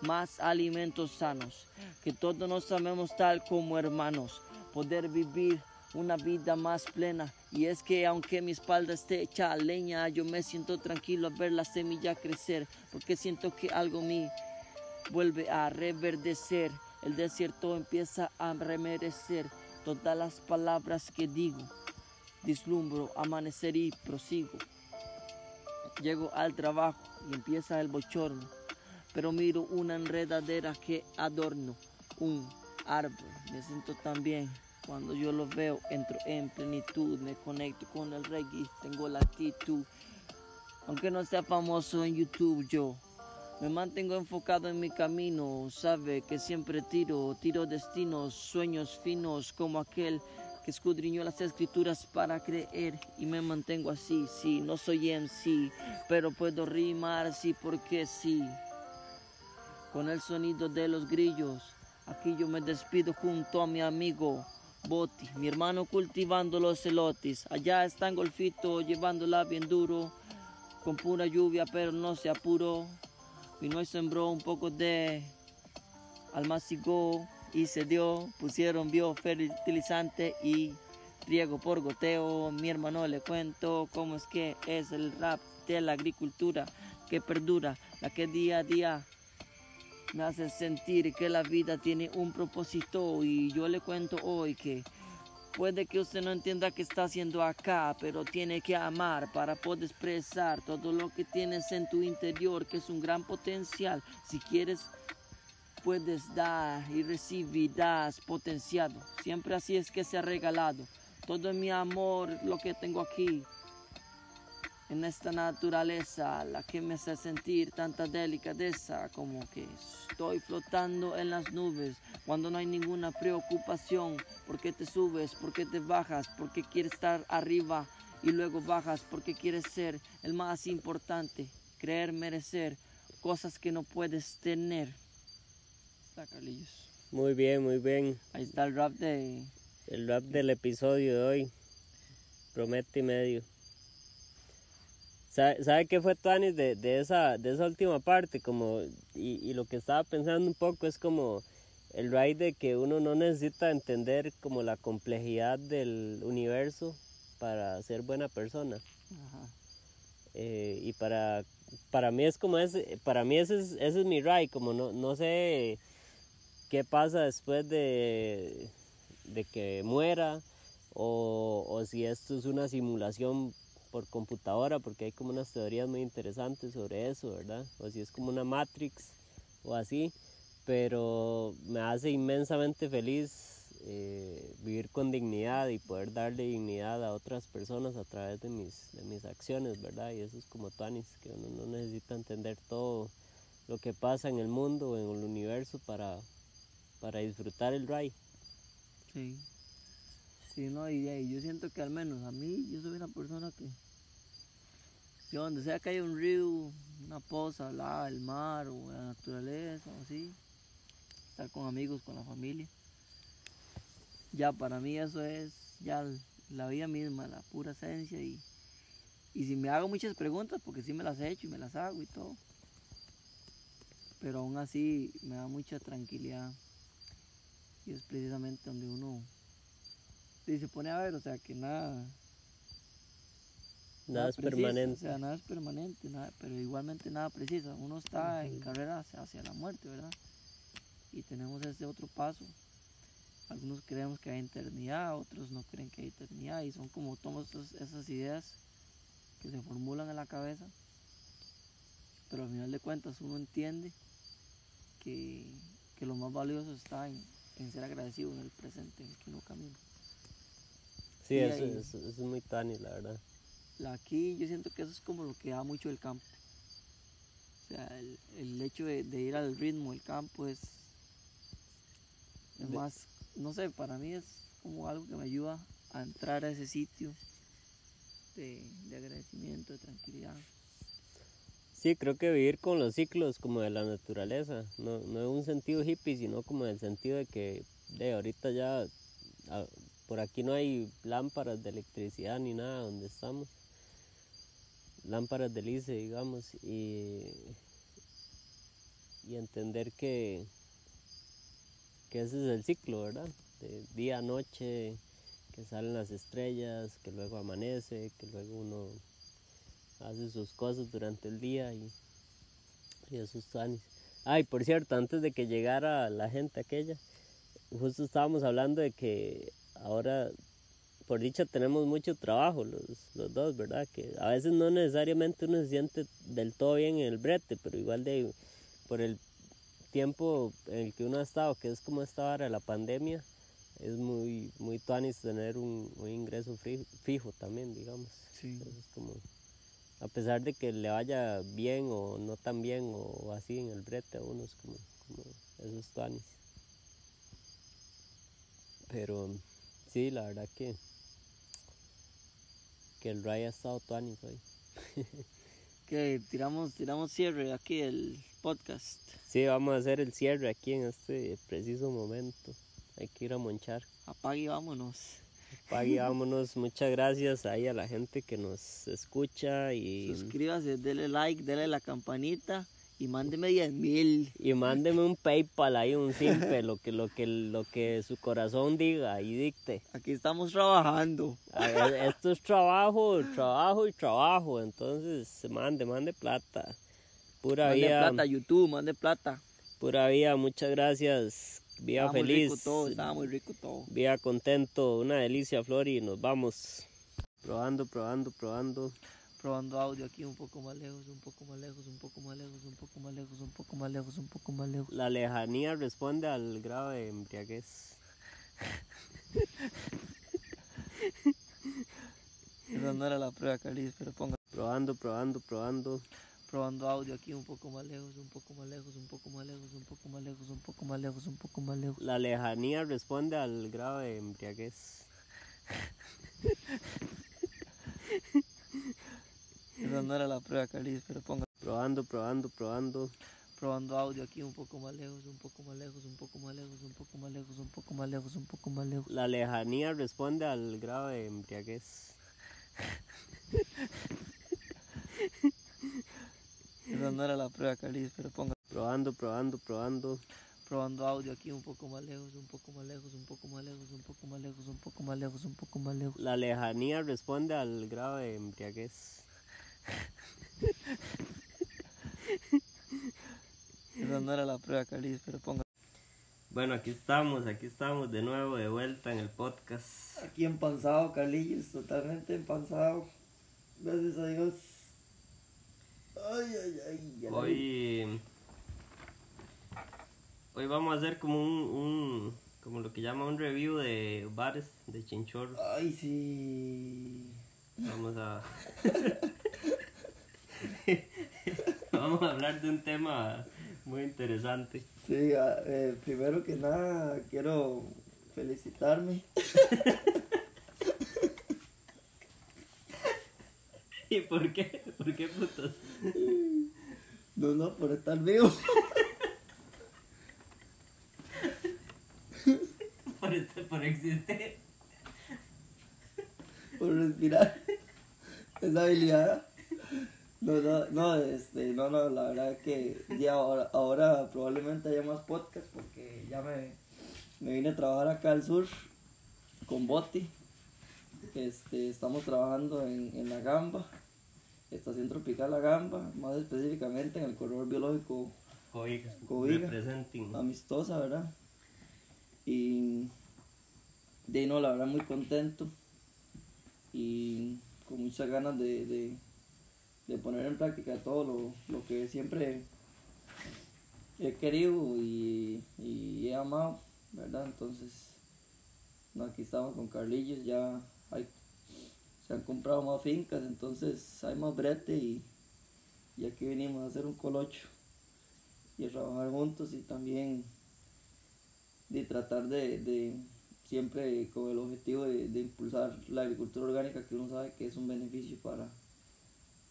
más alimentos sanos, que todos nos amemos tal como hermanos, poder vivir una vida más plena. Y es que aunque mi espalda esté hecha a leña, yo me siento tranquilo a ver la semilla crecer, porque siento que algo me vuelve a reverdecer. El desierto empieza a remerecer todas las palabras que digo. Dislumbro, amanecer y prosigo. Llego al trabajo y empieza el bochorno, pero miro una enredadera que adorno, un árbol. Me siento tan bien cuando yo lo veo, entro en plenitud, me conecto con el reggae, tengo la actitud. Aunque no sea famoso en YouTube, yo me mantengo enfocado en mi camino, sabe que siempre tiro, tiro destinos, sueños finos como aquel que escudriñó las escrituras para creer y me mantengo así, sí, no soy MC, pero puedo rimar sí porque sí. Con el sonido de los grillos, aquí yo me despido junto a mi amigo Boti, mi hermano cultivando los elotes. Allá está en Golfito llevándola bien duro, con pura lluvia pero no se apuró. Y sembró un poco de almacigó y se dio, pusieron biofertilizante y riego por goteo. Mi hermano le cuento cómo es que es el rap de la agricultura que perdura, la que día a día me hace sentir que la vida tiene un propósito y yo le cuento hoy que puede que usted no entienda qué está haciendo acá, pero tiene que amar para poder expresar todo lo que tienes en tu interior, que es un gran potencial. Si quieres puedes dar y recibirás potenciado. Siempre así es que se ha regalado. Todo mi amor, lo que tengo aquí, en esta naturaleza, la que me hace sentir tanta delicadeza, como que estoy flotando en las nubes, cuando no hay ninguna preocupación, porque te subes, porque te bajas, porque quieres estar arriba y luego bajas, porque quieres ser el más importante, creer, merecer cosas que no puedes tener. Carlillos. Muy bien, muy bien. Ahí está el rap de... El rap del episodio de hoy. Promete y medio. ¿Sabe, sabe qué fue Tuanis de, de, esa, de esa última parte? Como, y, y lo que estaba pensando un poco es como el ride de que uno no necesita entender como la complejidad del universo para ser buena persona. Ajá. Eh, y para, para mí es como ese, para mí ese es, ese es mi ride, como no, no sé qué pasa después de, de que muera o, o si esto es una simulación por computadora, porque hay como unas teorías muy interesantes sobre eso, ¿verdad? O si es como una Matrix o así, pero me hace inmensamente feliz eh, vivir con dignidad y poder darle dignidad a otras personas a través de mis, de mis acciones, ¿verdad? Y eso es como Tuanis, que uno no necesita entender todo lo que pasa en el mundo o en el universo para, para disfrutar el ride. Sí. Sí, no, y, y yo siento que al menos a mí, yo soy una persona que, que donde sea que haya un río, una poza, lado del mar o la naturaleza o así, estar con amigos, con la familia, ya para mí eso es ya la vida misma, la pura esencia y, y si me hago muchas preguntas, porque sí me las he hecho y me las hago y todo, pero aún así me da mucha tranquilidad y es precisamente donde uno y se pone a ver, o sea, que nada. Nada es precisa, permanente. O sea, nada es permanente, nada, pero igualmente nada precisa. Uno está en carrera hacia, hacia la muerte, ¿verdad? Y tenemos ese otro paso. Algunos creemos que hay eternidad, otros no creen que hay eternidad, y son como todas esas, esas ideas que se formulan en la cabeza. Pero al final de cuentas uno entiende que, que lo más valioso está en, en ser agradecido en el presente en el que uno camina. Sí, eso, ahí- eso- eso es muy Tuanis, la verdad. Aquí yo siento que eso es como lo que da mucho el campo. O sea, el, el hecho de, de ir al ritmo del campo es, es De- más, no sé, para mí es como algo que me ayuda a entrar a ese sitio de, de agradecimiento, de tranquilidad. Sí, creo que vivir con los ciclos como de la naturaleza, no, no en un sentido hippie, sino como en el sentido de que de ahorita ya por aquí no hay lámparas de electricidad ni nada donde estamos, lámparas de lice, digamos, y, y entender que, que ese es el ciclo, ¿verdad? De día a noche, que salen las estrellas, que luego amanece, que luego uno hace sus cosas durante el día y, y esos tanis. Ay, por cierto, antes de que llegara la gente aquella, justo estábamos hablando de que ahora, por dicha, tenemos mucho trabajo los, los dos, ¿verdad? Que a veces no necesariamente uno se siente del todo bien en el brete, pero igual de por el tiempo en el que uno ha estado, que es como esta hora la pandemia, es muy, muy tuanis tener un, un ingreso fri- fijo también, digamos. Sí. Entonces, como, a pesar de que le vaya bien o no tan bien o así en el brete a uno, es como, como esos tuanis. Pero sí, la verdad que, que el Ray ha estado tuanis hoy. Que tiramos, tiramos cierre aquí el podcast. Sí, vamos a hacer el cierre aquí en este preciso momento. Hay que ir a monchar. Apague y vámonos. Vámonos. Muchas gracias ahí a la gente que nos escucha y, Suscríbase, dele like, dele la campanita y mándeme 10 mil. y mándeme un PayPal ahí, un simple, lo que, lo que, lo que su corazón diga y dicte. Aquí estamos trabajando. Ver, Esto es trabajo, trabajo y trabajo. Entonces, mande, mande plata. Pura Mande vida, plata, YouTube, mande plata. pura vida. Muchas gracias. Estaba muy feliz. rico todo, estaba muy rico todo. Vida contento. Una delicia, Flor, y nos vamos. Probando, probando, probando. Probando audio aquí un poco más lejos, un poco más lejos, un poco más lejos, un poco más lejos, un poco más lejos, un poco más lejos. La lejanía responde al grado de embriaguez. Esa no era la prueba, Carlis, pero ponga. Probando, probando, probando. Probando audio aquí un poco más lejos, un poco más lejos, un poco más lejos, un poco más lejos, un poco más lejos, un poco más lejos. La lejanía responde al grado de embriaguez. Esa no era la prueba, Carlis, pero ponga. Probando, probando, probando. Probando audio aquí un poco más lejos, un poco más lejos, un poco más lejos, un poco más lejos, un poco más lejos, un poco más lejos. La lejanía responde al grado de embriaguez. Esa no era la prueba, Carlis, pero ponga. Probando, probando, probando. Probando audio aquí un poco más lejos, un poco más lejos, un poco más lejos, un poco más lejos, un poco más lejos, un poco más lejos. La lejanía responde al grado de embriaguez. Esa no era la prueba, Carlis, pero ponga. Bueno, aquí estamos, aquí estamos de nuevo de vuelta en el podcast. Aquí empanzado, Carlillos, totalmente empanzado. Gracias a Dios. Ay, ay, ay. Hoy, hoy vamos a hacer como un, un, como lo que llama un review de bares de chinchorro. Ay, sí. Vamos a, vamos a hablar de un tema muy interesante. Sí, eh, primero que nada quiero felicitarme. ¿Y por qué? ¿Por qué putos? No, no, por estar vivo. Por, este- por existir. por respirar. Esa habilidad. No, no, no, este, no, no, la verdad que ya ahora, ahora probablemente haya más podcast porque ya me, me vine a trabajar acá al sur con Boti. Este, estamos trabajando en, en La Gamba, Estación Tropical La Gamba, más específicamente en el corredor biológico Coiga. Amistosa, ¿verdad? Y de no, la verdad muy contento y con muchas ganas de, de, de poner en práctica todo lo, lo que siempre he querido y, y he amado, ¿verdad? Entonces, no, aquí estamos con Carlillos, ya hay, se han comprado más fincas, entonces hay más brete y, y aquí venimos a hacer un colocho y a trabajar juntos y también de tratar de, de siempre con el objetivo de, impulsar la agricultura orgánica que uno sabe que es un beneficio para,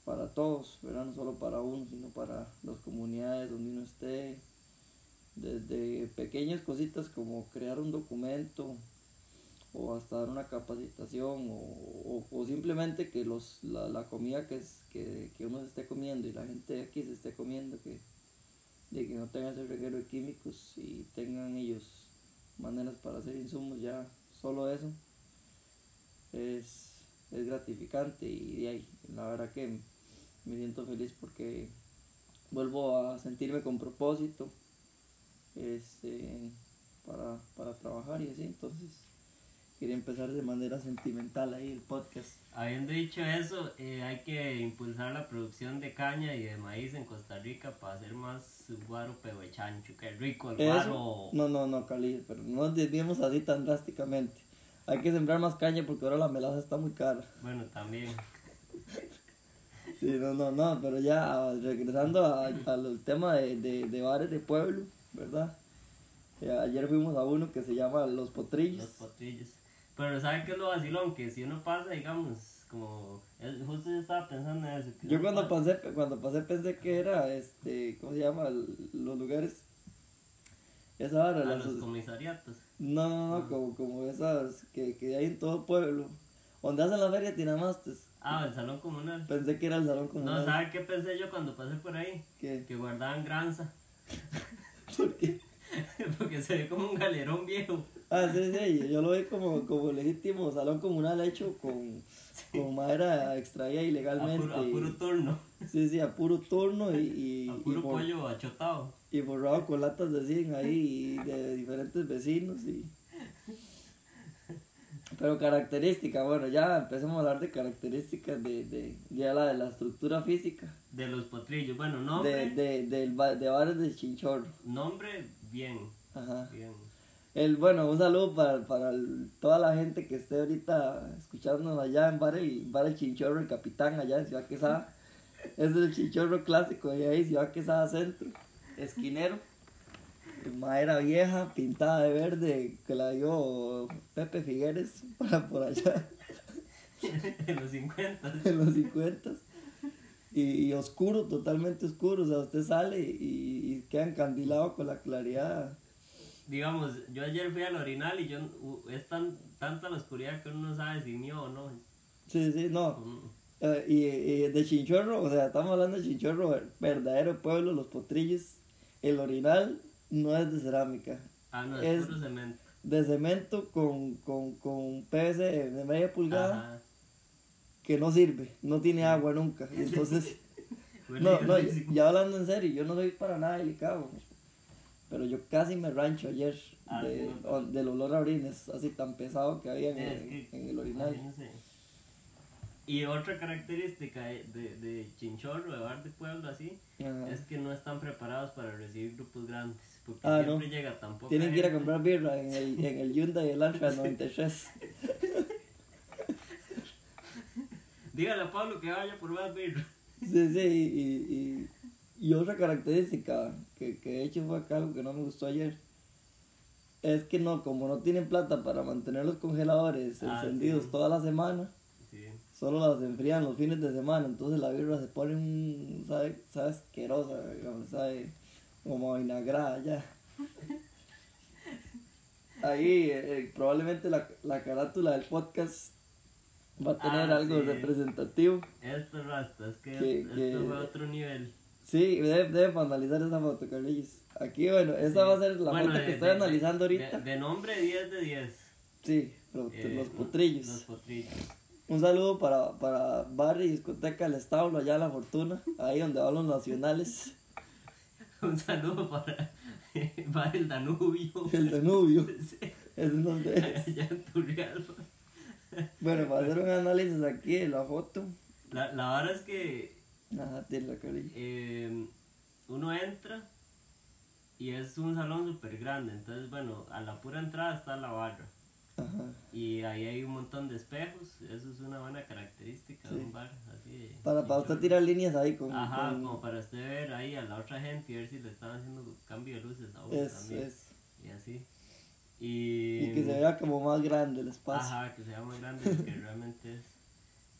para todos, ¿verdad? No solo para uno, sino para las comunidades donde uno esté. Desde pequeñas cositas como crear un documento o hasta dar una capacitación o, o- simplemente que los, la, la comida que, es, que, que uno se esté comiendo y la gente de aquí se esté comiendo, que, de que no tengan ese reguero de químicos y tengan ellos maneras para hacer insumos, ya solo eso es, es gratificante y de ahí, la verdad que me siento feliz porque vuelvo a sentirme con propósito este, para, para trabajar y así, entonces quería empezar de manera sentimental ahí el podcast. Habiendo dicho eso, eh, hay que impulsar la producción de caña y de maíz en Costa Rica para hacer más guaro chancho. Qué rico el guaro. No, no, no, Cali, pero no nos desviemos así tan drásticamente. Hay que sembrar más caña porque ahora la melaza está muy cara. Bueno, también. Sí, no, no, no, pero ya regresando al tema de, de, de bares de pueblo, ¿verdad? Eh, ayer fuimos a uno que se llama Los Potrillos. Los potrillos. Pero ¿sabe qué es lo vacilón? Que si uno pasa, digamos, como... justo yo estaba pensando en eso. Yo cuando pasa- pasé, cuando pasé pensé que era, este, ¿cómo se llama? Los lugares, esa vara, A los comisariatos. no, no, no, como, como esas que, que hay en todo el pueblo, donde hacen la feria Tinamastes. Ah, el salón comunal. Pensé que era el salón No, comunal. ¿sabe qué pensé yo cuando pasé por ahí? ¿Qué? Que guardaban granza. ¿Por qué? Porque se ve como un galerón viejo. Ah, sí, sí, yo lo vi como, como legítimo salón comunal hecho con, con madera extraída A ilegalmente. puro, a puro turno. Sí, sí, a puro turno y, y, A puro pollo achotado. y forrado con latas de zinc ahí y de diferentes vecinos y... Pero características, bueno, ya empecemos a hablar de características de, de ya la de la estructura física De los potrillos. Bueno, de, nombre. de, del ba- de bares de Chinchorro. Nombre, bien. Ajá. Bien. El, bueno, un saludo para, para el- toda la gente que esté ahorita escuchándonos allá en Bar el, Bar el Chinchorro, el Capitán, allá en Ciudad Quesada. Es el Chinchorro clásico de ahí, Ciudad Quesada Centro, esquinero. Madera vieja, pintada de verde, que la dio Pepe Figueres para por allá en los 50. en los 50 y, y oscuro, totalmente oscuro. O sea, usted sale y, y queda encandilado con la claridad. Digamos, yo ayer fui al orinal y yo es tan, tanta la oscuridad que uno no sabe si mío o no. Sí, sí, no. Mm. Eh, y, y de Chinchorro, o sea, estamos hablando de Chinchorro, ver- verdadero pueblo, los potrillos. El orinal no es de cerámica, Ah, no, es, Es- puro cemento. de cemento con, con, con PVC de media pulgada Ajá. Que no sirve, no tiene agua nunca. Y Entonces, no, no, ya hablando en serio, yo no soy para nada delicado. Pero yo casi me rancho ayer Ah, de- o- del olor a orines, así tan pesado que había en, el- en el orinal. Y otra característica de, de, de Chinchorro, de bar de pueblo así, Ajá. es que no están preparados para recibir grupos grandes. Porque Ah, siempre no. llega tan poca Tienen que ir a comprar birra en el, en el Hyundai Elantra 93. Dígale a Pablo que vaya por más birra. Sí, sí, y, y, y otra característica que, que de hecho fue acá algo que no me gustó ayer es que no, como no tienen plata para mantener los congeladores Ah, encendidos sí. toda la semana, Sí. solo las enfrían los fines de semana, entonces la birra se pone un, sabe, sabe asquerosa, digamos, sabe como vinagrada ya. Ahí eh, probablemente la, la carátula del podcast va a tener Ah, algo sí. representativo. Esto rasta, es que, Que- esto que- fue a otro nivel. Sí, debe, debe analizar esa foto, Carlillos. Aquí, bueno, esta Sí. va a ser la Bueno, foto de- que estoy de- analizando de- ahorita. De, nombre 10 de 10. Sí, los, Eh, los potrillos. Los potrillos. Un saludo para, para Barry Discoteca El Establo, allá en La Fortuna, ahí donde van los nacionales, Un saludo para, para el Danubio. el Danubio, Sí, es donde es. allá en Turrialba. Bueno, para hacer un análisis aquí de la foto. La, la verdad es que Ajá, la eh, uno entra y es un salón súper grande. Entonces, bueno, a la pura entrada está la barra. Ajá. Y ahí hay un montón de espejos. Eso es una buena característica de un bar. Así de- Para, para usted tirar líneas ahí con... Ajá, con- como para usted ver ahí a la otra gente y ver si le están haciendo cambio de luces a uno es, también. es. Y así. Y, Y que se vea como más grande el espacio. Ajá, que sea más grande de lo que realmente es.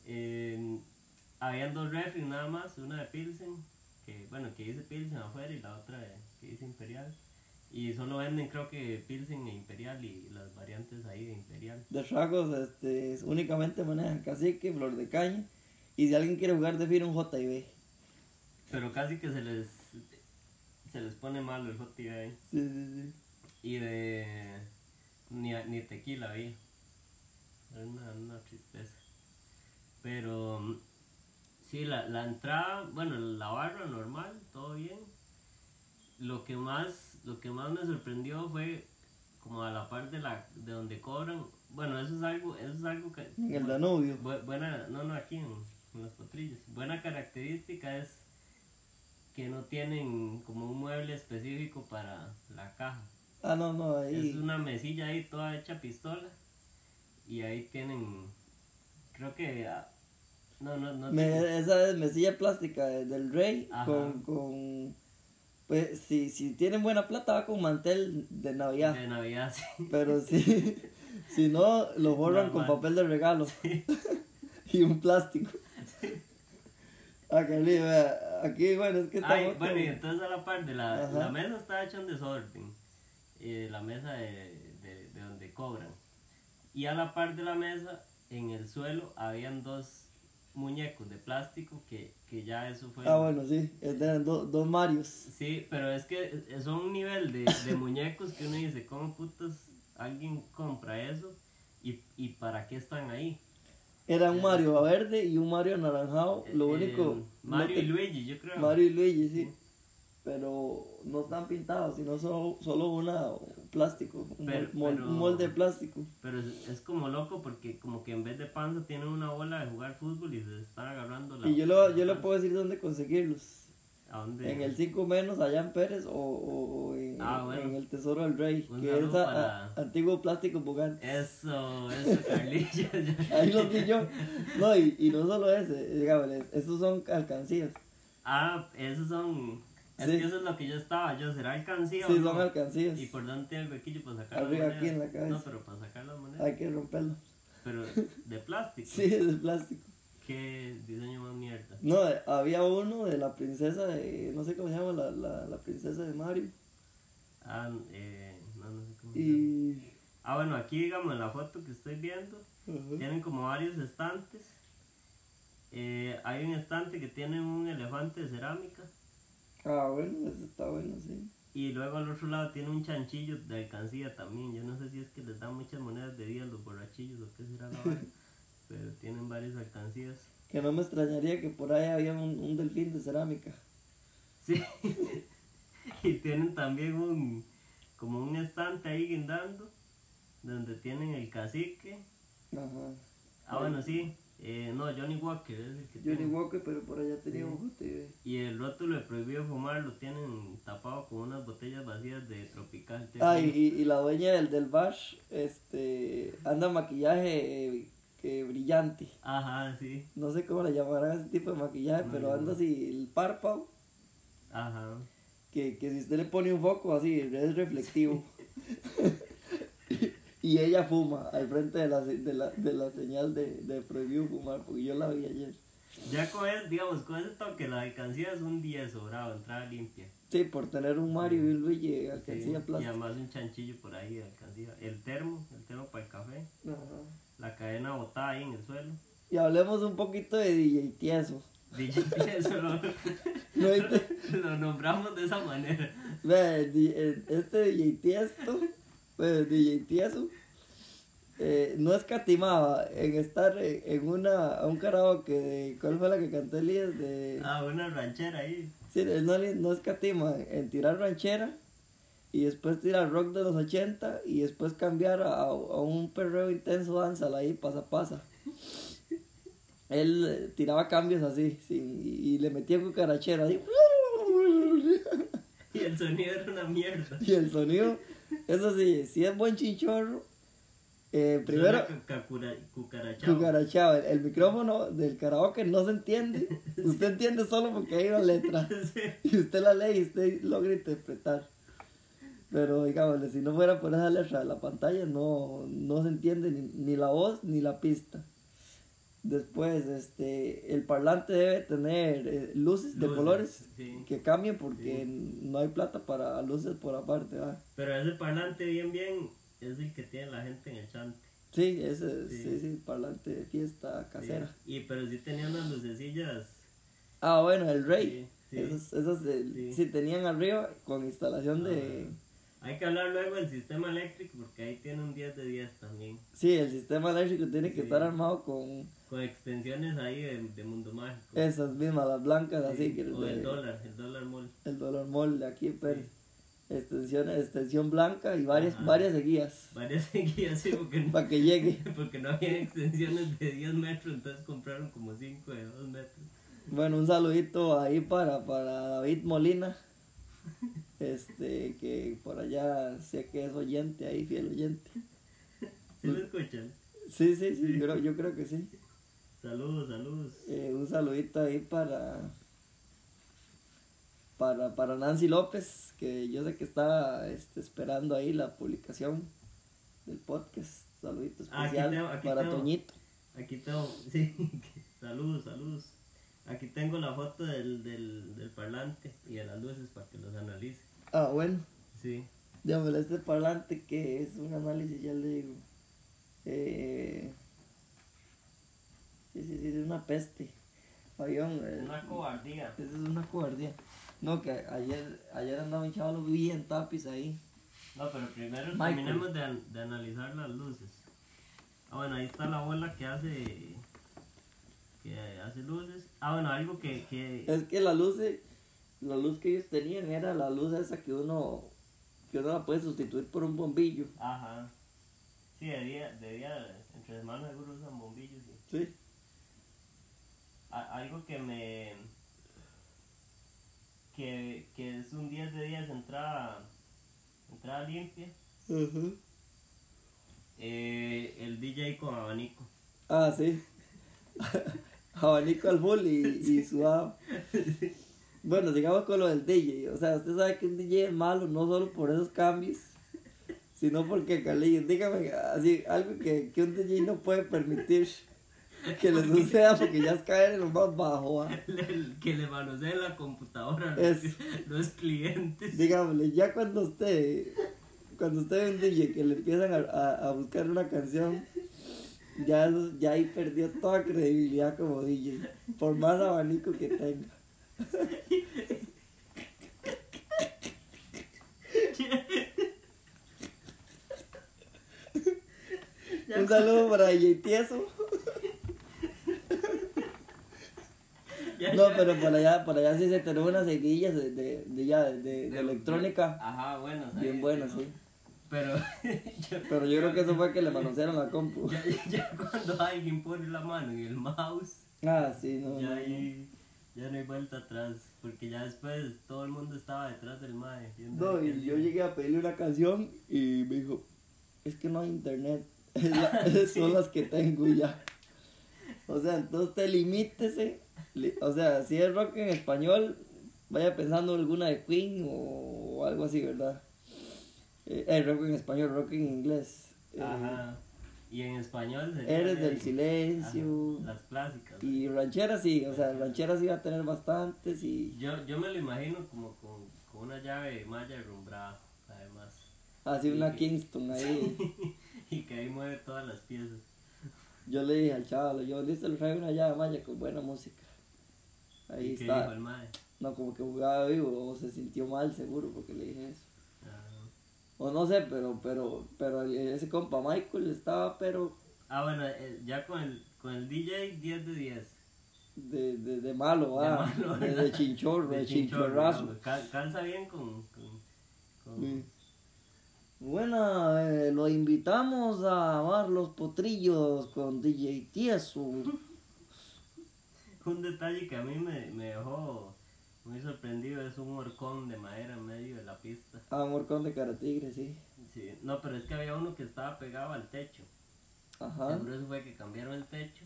Eh, habían dos refri nada más, una de Pilsen, que bueno, que dice Pilsen afuera y la otra de- que dice Imperial. Y solo venden creo que Pilsen e Imperial y las variantes ahí de Imperial. De tragos, este, únicamente manejan cacique, flor de caña. Y si alguien quiere jugar de fino, un JB. Pero casi que se les se les pone malo el ahí. Sí, sí, sí. Y de ni, ni tequila había. Era una, una tristeza. Pero mm, sí, la, la entrada, bueno, la barra normal, todo bien. Lo que más, lo que más me sorprendió fue como a la par de la, de donde cobran. Bueno, eso es algo, eso es algo que En el Danubio. Bu- buena, no, no, aquí en, en los potrillos. Buena característica es que no tienen como un mueble específico para la caja. Ah, no, no, ahí. Es una mesilla ahí toda hecha pistola y ahí tienen, creo que, ah, no, no, no. Me- tienen- esa es mesilla plástica de- del Rey Ajá. con, con pues si, si tienen buena plata va con mantel de Navidad, de Navidad, sí. pero si, si no lo borran con papel de regalo y un plástico. Acá, vea, aquí bueno es que está Ay, bueno, y entonces a la par de la, la mesa está hecha en desorden, eh, la mesa de, de, de donde cobran. Y a la par de la mesa, en el suelo, habían dos muñecos de plástico que, que ya eso fue... Ah, bueno, sí, eran do- dos Marios. Sí, pero es que son un nivel de, de muñecos que uno dice, ¿cómo putas alguien compra eso? ¿Y, y para qué están ahí? Era un Mario verde y un Mario anaranjado. Lo Eh, único. no Mario te- y Luigi, yo creo. Mario y Luigi, sí. Pero no están pintados, sino solo, solo una un plástico. Un, Pero- pero- molde de plástico. Pero es, es como loco porque como que en vez de panza tienen una bola de jugar fútbol y se están agarrando la... Y yo, lo, yo le puedo decir dónde conseguirlos. ¿A dónde? En el 5 menos allá en Pérez o, o- o en, Ah, bueno. en el Tesoro del Rey, Un que es a- para- a- antiguo plástico bugante. Eso, eso, Carlillo. Ahí los vi yo. No, y, y no solo ese, digamos, esos son alcancías. ah, esos son... Es Sí. que eso es lo que yo estaba, yo, ¿será alcancía Sí, no? son alcancías. ¿Y por dónde tiene el huequillo para sacar Arriba, las aquí en la cabeza. No, pero para sacar las monedas. Hay que romperlo. Pero de plástico. Sí, de plástico. Qué diseño más mierda. No, había uno de la princesa de, no sé cómo se llama, la, la, la princesa de Mario. Ah, eh, no, no sé cómo se llama. Ah, bueno, aquí digamos en la foto que estoy viendo, tienen como varios estantes. Eh, hay un estante que tiene un elefante de cerámica. Ah, bueno, eso está bueno, sí. Y luego al otro lado tiene un chanchillo de alcancía también. Yo no sé si es que les dan muchas monedas de día a los borrachillos o qué será la vara. pero tienen varias alcancías. Que no me extrañaría que por ahí había un, un delfín de cerámica. Sí. y tienen también un como un estante ahí guindando donde tienen el cacique. Ajá. Ah, bueno, sí. Eh, no, Johnny Walker es el que Johnny tiene. Walker, pero por allá tenía Sí. un JTV. Y el rótulo de prohibido fumar lo tienen tapado con unas botellas vacías de tropical. Ah, y, y- la dueña del, del bar, este, anda maquillaje eh, brillante. Ajá, sí. No sé cómo le llamarán ese tipo de maquillaje, No, pero no. anda así, el párpado, Ajá. que, que si usted le pone un foco así, es reflectivo. y ella fuma al frente de la, de la, de la señal de, de prohibido fumar, porque yo la vi ayer. Ya con ese, digamos, con ese toque la alcancía es un 10 sobrado, entrada limpia. Sí, por tener un Mario y Luigi Sí, alcancía y plástica. además un chanchillo por ahí alcancía. El termo, el termo para el café. Ajá. La cadena botada ahí en el suelo. Y hablemos un poquito de DJ Tieso. DJ Tieso lo, lo nombramos de esa manera. El di- el- este DJ Tiesto, pues DJ Tieso, eh, no escatimaba en estar en, una, un karaoke de, ¿cuál fue la que cantó Elías? De, Ah, una ranchera ahí. sí, él no, le- no escatima en tirar ranchera y después tirar rock de los 80 y después cambiar a, a un perreo intenso danza ahí, pasa pasa. Él eh, tiraba cambios así, sí, y, y le metía cucarachero ahí. Y el sonido era una mierda. Y el sonido, eso sí, si es buen chinchorro, eh, primero cucarachao. cucarachado. El, el micrófono del karaoke no se entiende. Usted entiende solo porque hay una letra. Sí. Y usted la lee y usted logra interpretar. Pero digamos, si no fuera por esa letra de la pantalla, no, no se entiende ni, ni la voz ni la pista. Después, este, el parlante debe tener eh, luces de colores sí. que cambien porque no hay plata para luces por aparte, ¿va? Pero ese parlante bien bien es el que tiene la gente en el chante. Sí, ese Sí. sí, sí, parlante de fiesta casera. Y pero sí tenía unas lucecillas. Ah, bueno, el Rey. De- Sí. sí, tenían arriba con instalación de... Hay que hablar luego del sistema eléctrico porque ahí tiene un 10 de 10 también. Sí, el sistema eléctrico tiene que estar armado con Con extensiones ahí de, de Mundo Mágico. esas mismas, las blancas, Sí, así que... o de- el dólar, el dólar mall. El dólar mall de aquí, pero extensiones, extensión blanca y varias, Ajá. varias seguidas Varias seguidas, sí, porque no, para que llegue. porque no había extensiones de 10 metros, entonces compraron como 5 de 2 metros. Bueno, un saludito ahí para, para David Molina, este, que por allá sé que es oyente ahí, fiel oyente. ¿Sí lo escuchan? Sí, sí, sí, yo, creo- yo creo que sí. Saludos, saludos. Eh, un saludito ahí para, para, para Nancy López, que yo sé que está este, esperando ahí la publicación del podcast. Saludito Ah, aquí especial tengo- aquí para tengo. Toñito. Aquí tengo, sí, saludos, saludos. Aquí tengo la foto del, del, del parlante y de las luces para que los analice. Ah, bueno. Sí. Dígame, este parlante que es un análisis, ya le digo. Eh, sí, sí, sí, es una peste. Eh, Una cobardía. Eso es una cobardía. No, que ayer, ayer andaba un chaval bien tapis ahí. No, pero primero Michael. terminemos de, de analizar las luces. Ah, bueno, ahí está la bola que hace que hace luces. Ah, bueno, algo que, que Es que la luz, la luz que ellos tenían era la luz esa que uno, que uno la puede sustituir por un bombillo. ajá. Sí, de día, de día entre semanas seguro usan bombillos y Sí. A- algo que me que, que es un 10 de 10 entrada entrada limpia eh, el DJ con abanico Ah, sí. Abanico al full y, y sudado. Bueno, sigamos con lo del DJ. O sea, usted sabe que un DJ es malo no solo por esos cambios, sino porque Carlillos, dígame así, algo que, que un DJ no puede permitir que le suceda porque ya es caer en lo más bajo. ¿ah? El que le manosee la computadora Es- los, los clientes Digámosle, ya cuando usted, cuando usted ve un DJ que le empiezan a, a- a buscar una canción, ya, ya ahí perdió toda credibilidad como DJ, por más abanico que tenga. Un saludo para DJ Tieso. No, pero por allá, por allá sí se tenemos unas seguillas de, de, de, ya, de- electrónica ajá bueno bien buenas, sí. pero yo- Pero yo creo que eso fue que le manosearon la compu. ya, ya cuando alguien pone la mano en el mouse Ah, sí, no. ya no, no. ahí ya no hay vuelta atrás porque ya después todo el mundo estaba detrás del mae No, y yo llegué a pedirle una canción y me dijo, es que no hay internet, es la- son las que tengo ya. O sea, entonces te limítese, li- o sea, si es rock en español, vaya pensando en alguna de Queen o, algo así, ¿verdad? Eh, eh, rock en español, rock en inglés. Eh, ajá y en español Eres de- del silencio. las clásicas Y rancheras sí, o sea, rancheras iba a tener bastantes y yo, yo me lo imagino como con, con una llave maya rumbrada además así una Sí. Kingston ahí. y que ahí mueve todas las piezas Yo le dije al chaval, yo listo, le traigo una llave maya con buena música. Ahí ¿Y qué está. dijo el mae? No, como que jugaba vivo o se sintió mal seguro porque le dije eso. Ah. O no sé, pero, pero, pero ese compa Michael estaba pero Ah, bueno, ya con el, con el DJ 10 de 10. de, de, de malo, De ah, malo, de, ¿verdad? de chinchorro, de, chinchorrazo. digamos. Cal- calza bien con... con, con- Sí. Bueno, eh, lo invitamos a amar los potrillos con DJ Tieso. Un detalle que a mí me, me dejó muy sorprendido es un horcón de madera en medio de la pista. Amor con de Caratigre, sí. Sí, no, pero es que había uno que estaba pegado al techo. Ajá. Seguro eso fue que cambiaron el techo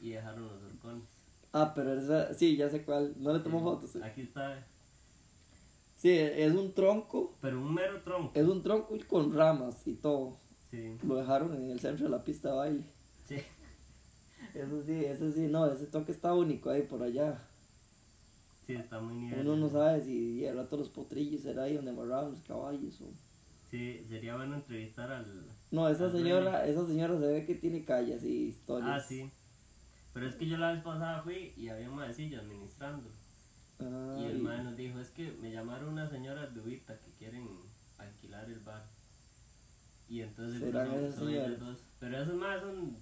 y dejaron los horcones. Ah, pero esa, sí, ya sé cuál. No le tomo Sí, fotos. eh. Aquí está, Sí, es un tronco. pero un mero tronco. Es un tronco con ramas y todo. Sí, Lo dejaron en el centro de la pista de baile. sí. Eso sí, eso sí, no, ese toque está único ahí por allá. Sí, está muy nivel. Uno no sabe si al rato los potrillos será ahí donde amarraban los caballos o... Sí, sería bueno entrevistar al... No, esa al señora, esa señora se ve que tiene calles y historias. Ah, sí. Pero es que yo la vez pasada fui y había un maecillo administrando. Y el Ay, mae nos dijo, es que me llamaron unas señoras de Ubita que quieren alquilar el bar. Y entonces seguro ¿Serán son, ellas dos. Pero esos más son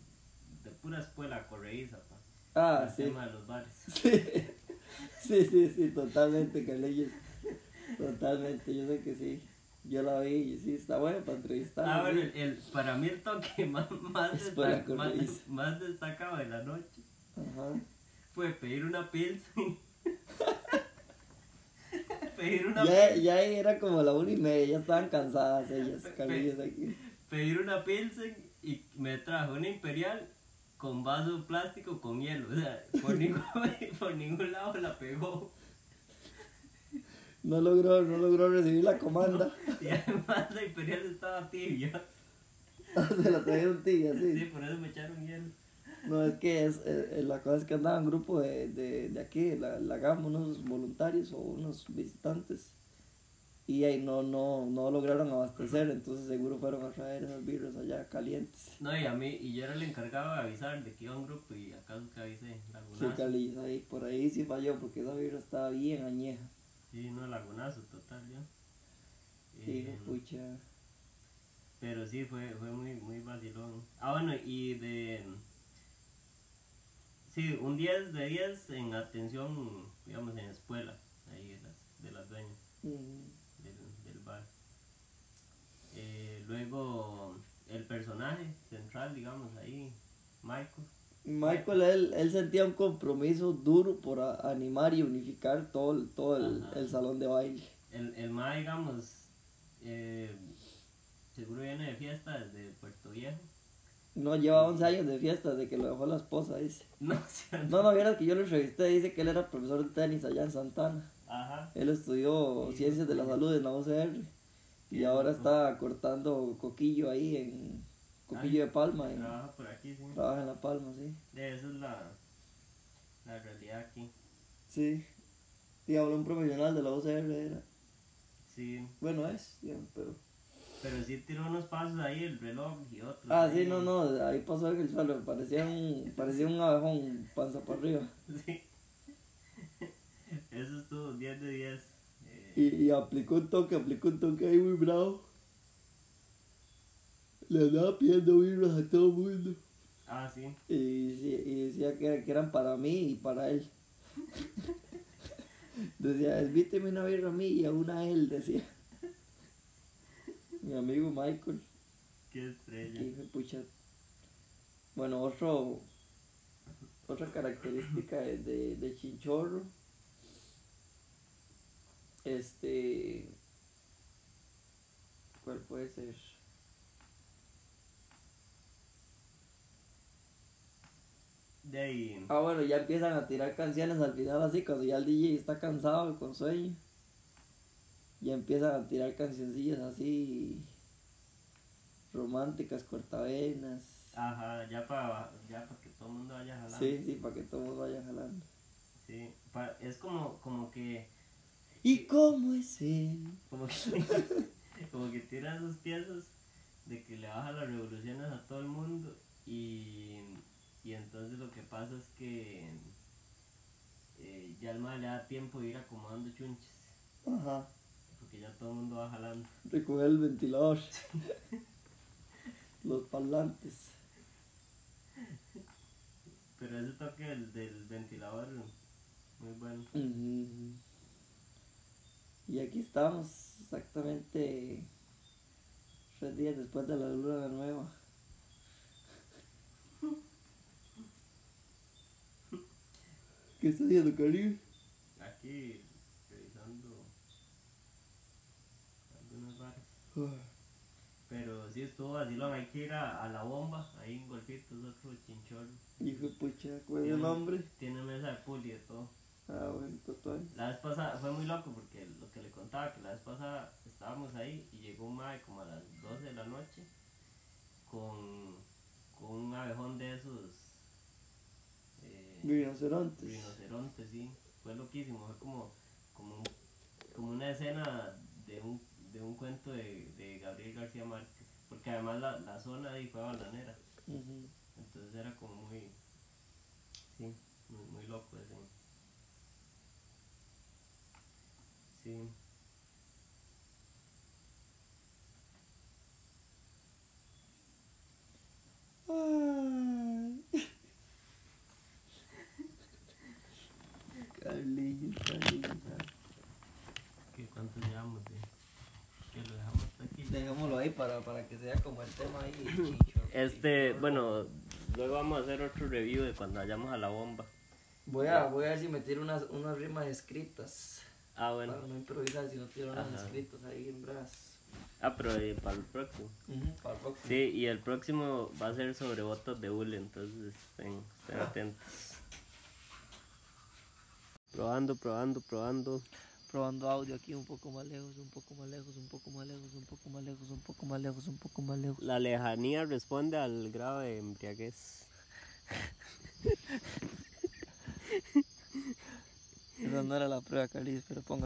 de pura escuela correiza, pa. Ah, el sí. tema de los bares. Sí. sí, sí, sí, totalmente, Carlillos. Totalmente, yo sé que sí. Yo la vi y sí, está bueno para entrevistar. Ah, bueno, el, el- para mí el toque más, más, destacado de la noche Ajá. fue pedir una pilsen. pedir una Ya, ya era como la una y media, ya estaban cansadas ellas, Carlillos aquí. pedir una pilsen y me trajo una imperial con vaso plástico con hielo. O sea, por ningún, por ningún lado la pegó. No logró, no logró recibir la comanda. Y además la imperial estaba tibia. Se la trajeron tibia, Sí, sí. por eso me echaron hielo. No, es que es, eh, la cosa es que andaba un grupo de, de, de aquí, la, la GAM, unos voluntarios o unos visitantes. Y ahí no, no, no lograron abastecer, entonces seguro fueron a traer esas birras allá calientes. No, y a mí, y yo era el encargado de avisar de que iba un grupo y acaso que avisé, Sí, lagunazo. Cali, ahí, por ahí sí falló, porque esa birra estaba bien añeja. Sí, no, lagunazo total, yo. Sí, Eh, pucha. Pero sí, fue, fue muy, muy vacilón. Ah, bueno, y de... Sí, un 10 de 10 en atención, digamos, en escuela, ahí de las, de las dueñas Mm. Eh, luego, el personaje central, digamos, ahí, Michael. Michael, él, él sentía un compromiso duro por a- animar y unificar todo, el- todo el, salón de baile. El, el ma, digamos, eh, seguro viene de fiesta desde Puerto Viejo. No, lleva 11 años de fiesta desde que lo dejó la esposa, dice. No, No, no, vieras que yo lo entrevisté, dice que él era profesor de tenis allá en Santana. Ajá. Él estudió Sí, ciencias de la salud en la UCR y ahora está cortando coquillo ahí en Coquillo Ay, de Palma, en- Trabaja por aquí, sí. trabaja en La Palma, sí. De esa es la, la realidad aquí. Sí. Digamos, un profesional de la UCR era. Sí, Bueno, es, pero... pero sí tiró unos pasos ahí, el reloj y otros. Ah, ahí. sí, no, no, ahí pasó el suelo, parecía un, parecía un abejón panza para arriba. Sí. Eso estuvo 10 de 10. Y, y aplicó un toque, aplicó un toque ahí muy bravo. Le andaba pidiendo birras a todo el mundo. ah, sí. Y, y decía que, que eran para mí y para él. decía, invíteme una birra a mí y a una a él, decía. Mi amigo Michael. Qué estrella. Y pucha. Bueno, otro, otra característica de, de, de Chinchorro. Este. ¿Cuál puede ser? De ahí. Ah, bueno, ya empiezan a tirar canciones al final, así, cuando ya el DJ está cansado con sueño. Ya empiezan a tirar cancioncillas así. románticas, cortavenas. Ajá, ya para ya pa que todo el mundo vaya jalando. Sí, sí, para que todos vayan jalando. Sí, pa- es como, como que. ¿Y cómo es él? Como que, como que tira sus piezas de que le baja las revoluciones a todo el mundo y, y entonces lo que pasa es que eh, ya el mal le da tiempo de ir acomodando chunches Ajá. porque ya todo el mundo va jalando. Recoger el ventilador. Los parlantes. Pero ese toque del, del ventilador, muy bueno. Ujú. Y aquí estamos, exactamente tres días después de la luna nueva. ¿Qué está haciendo, Caribe? Aquí revisando algunos bares. Ah, Pero sí estuvo vacilón, hay que ir a, a la bomba, ahí en Golfitos, otro chinchorro. Hijo de pucha, ¿cuál es el nombre? Tiene mesa de pool y todo. Ah, bueno. La vez pasada fue muy loco porque lo que le contaba, que la vez pasada estábamos ahí y llegó un mae como a las 12 de la noche con, con un abejón de esos rinocerontes. rinoceronte, sí. Fue loquísimo, fue como, como, como una escena de un, de un cuento de, de Gabriel García Márquez. Porque además la, la zona ahí fue bananera. Ujú. Entonces era como muy, sí, muy, muy loco ese. Sí. ¿Qué, ¿Cuánto llevamos? De? Que lo dejamos hasta aquí. Dejémoslo ahí para, para que sea como el tema ahí. chicho. Este, bueno, luego vamos a hacer otro review de cuando vayamos a la bomba. Voy a, voy a ver si me tiro unas, unas rimas escritas. Ah, bueno. Para no improvisar, si no escritas ahí en bras. Ah, pero eh, para el próximo. Para el próximo. Sí, y el próximo va a ser sobre botas de hule, entonces estén, estén atentos. Probando, probando, probando. Probando audio aquí un poco más lejos, un poco más lejos, un poco más lejos, un poco más lejos, un poco más lejos, un poco más lejos. La lejanía responde al grado de embriaguez. Esa no era la prueba, Carlis, pero ponga.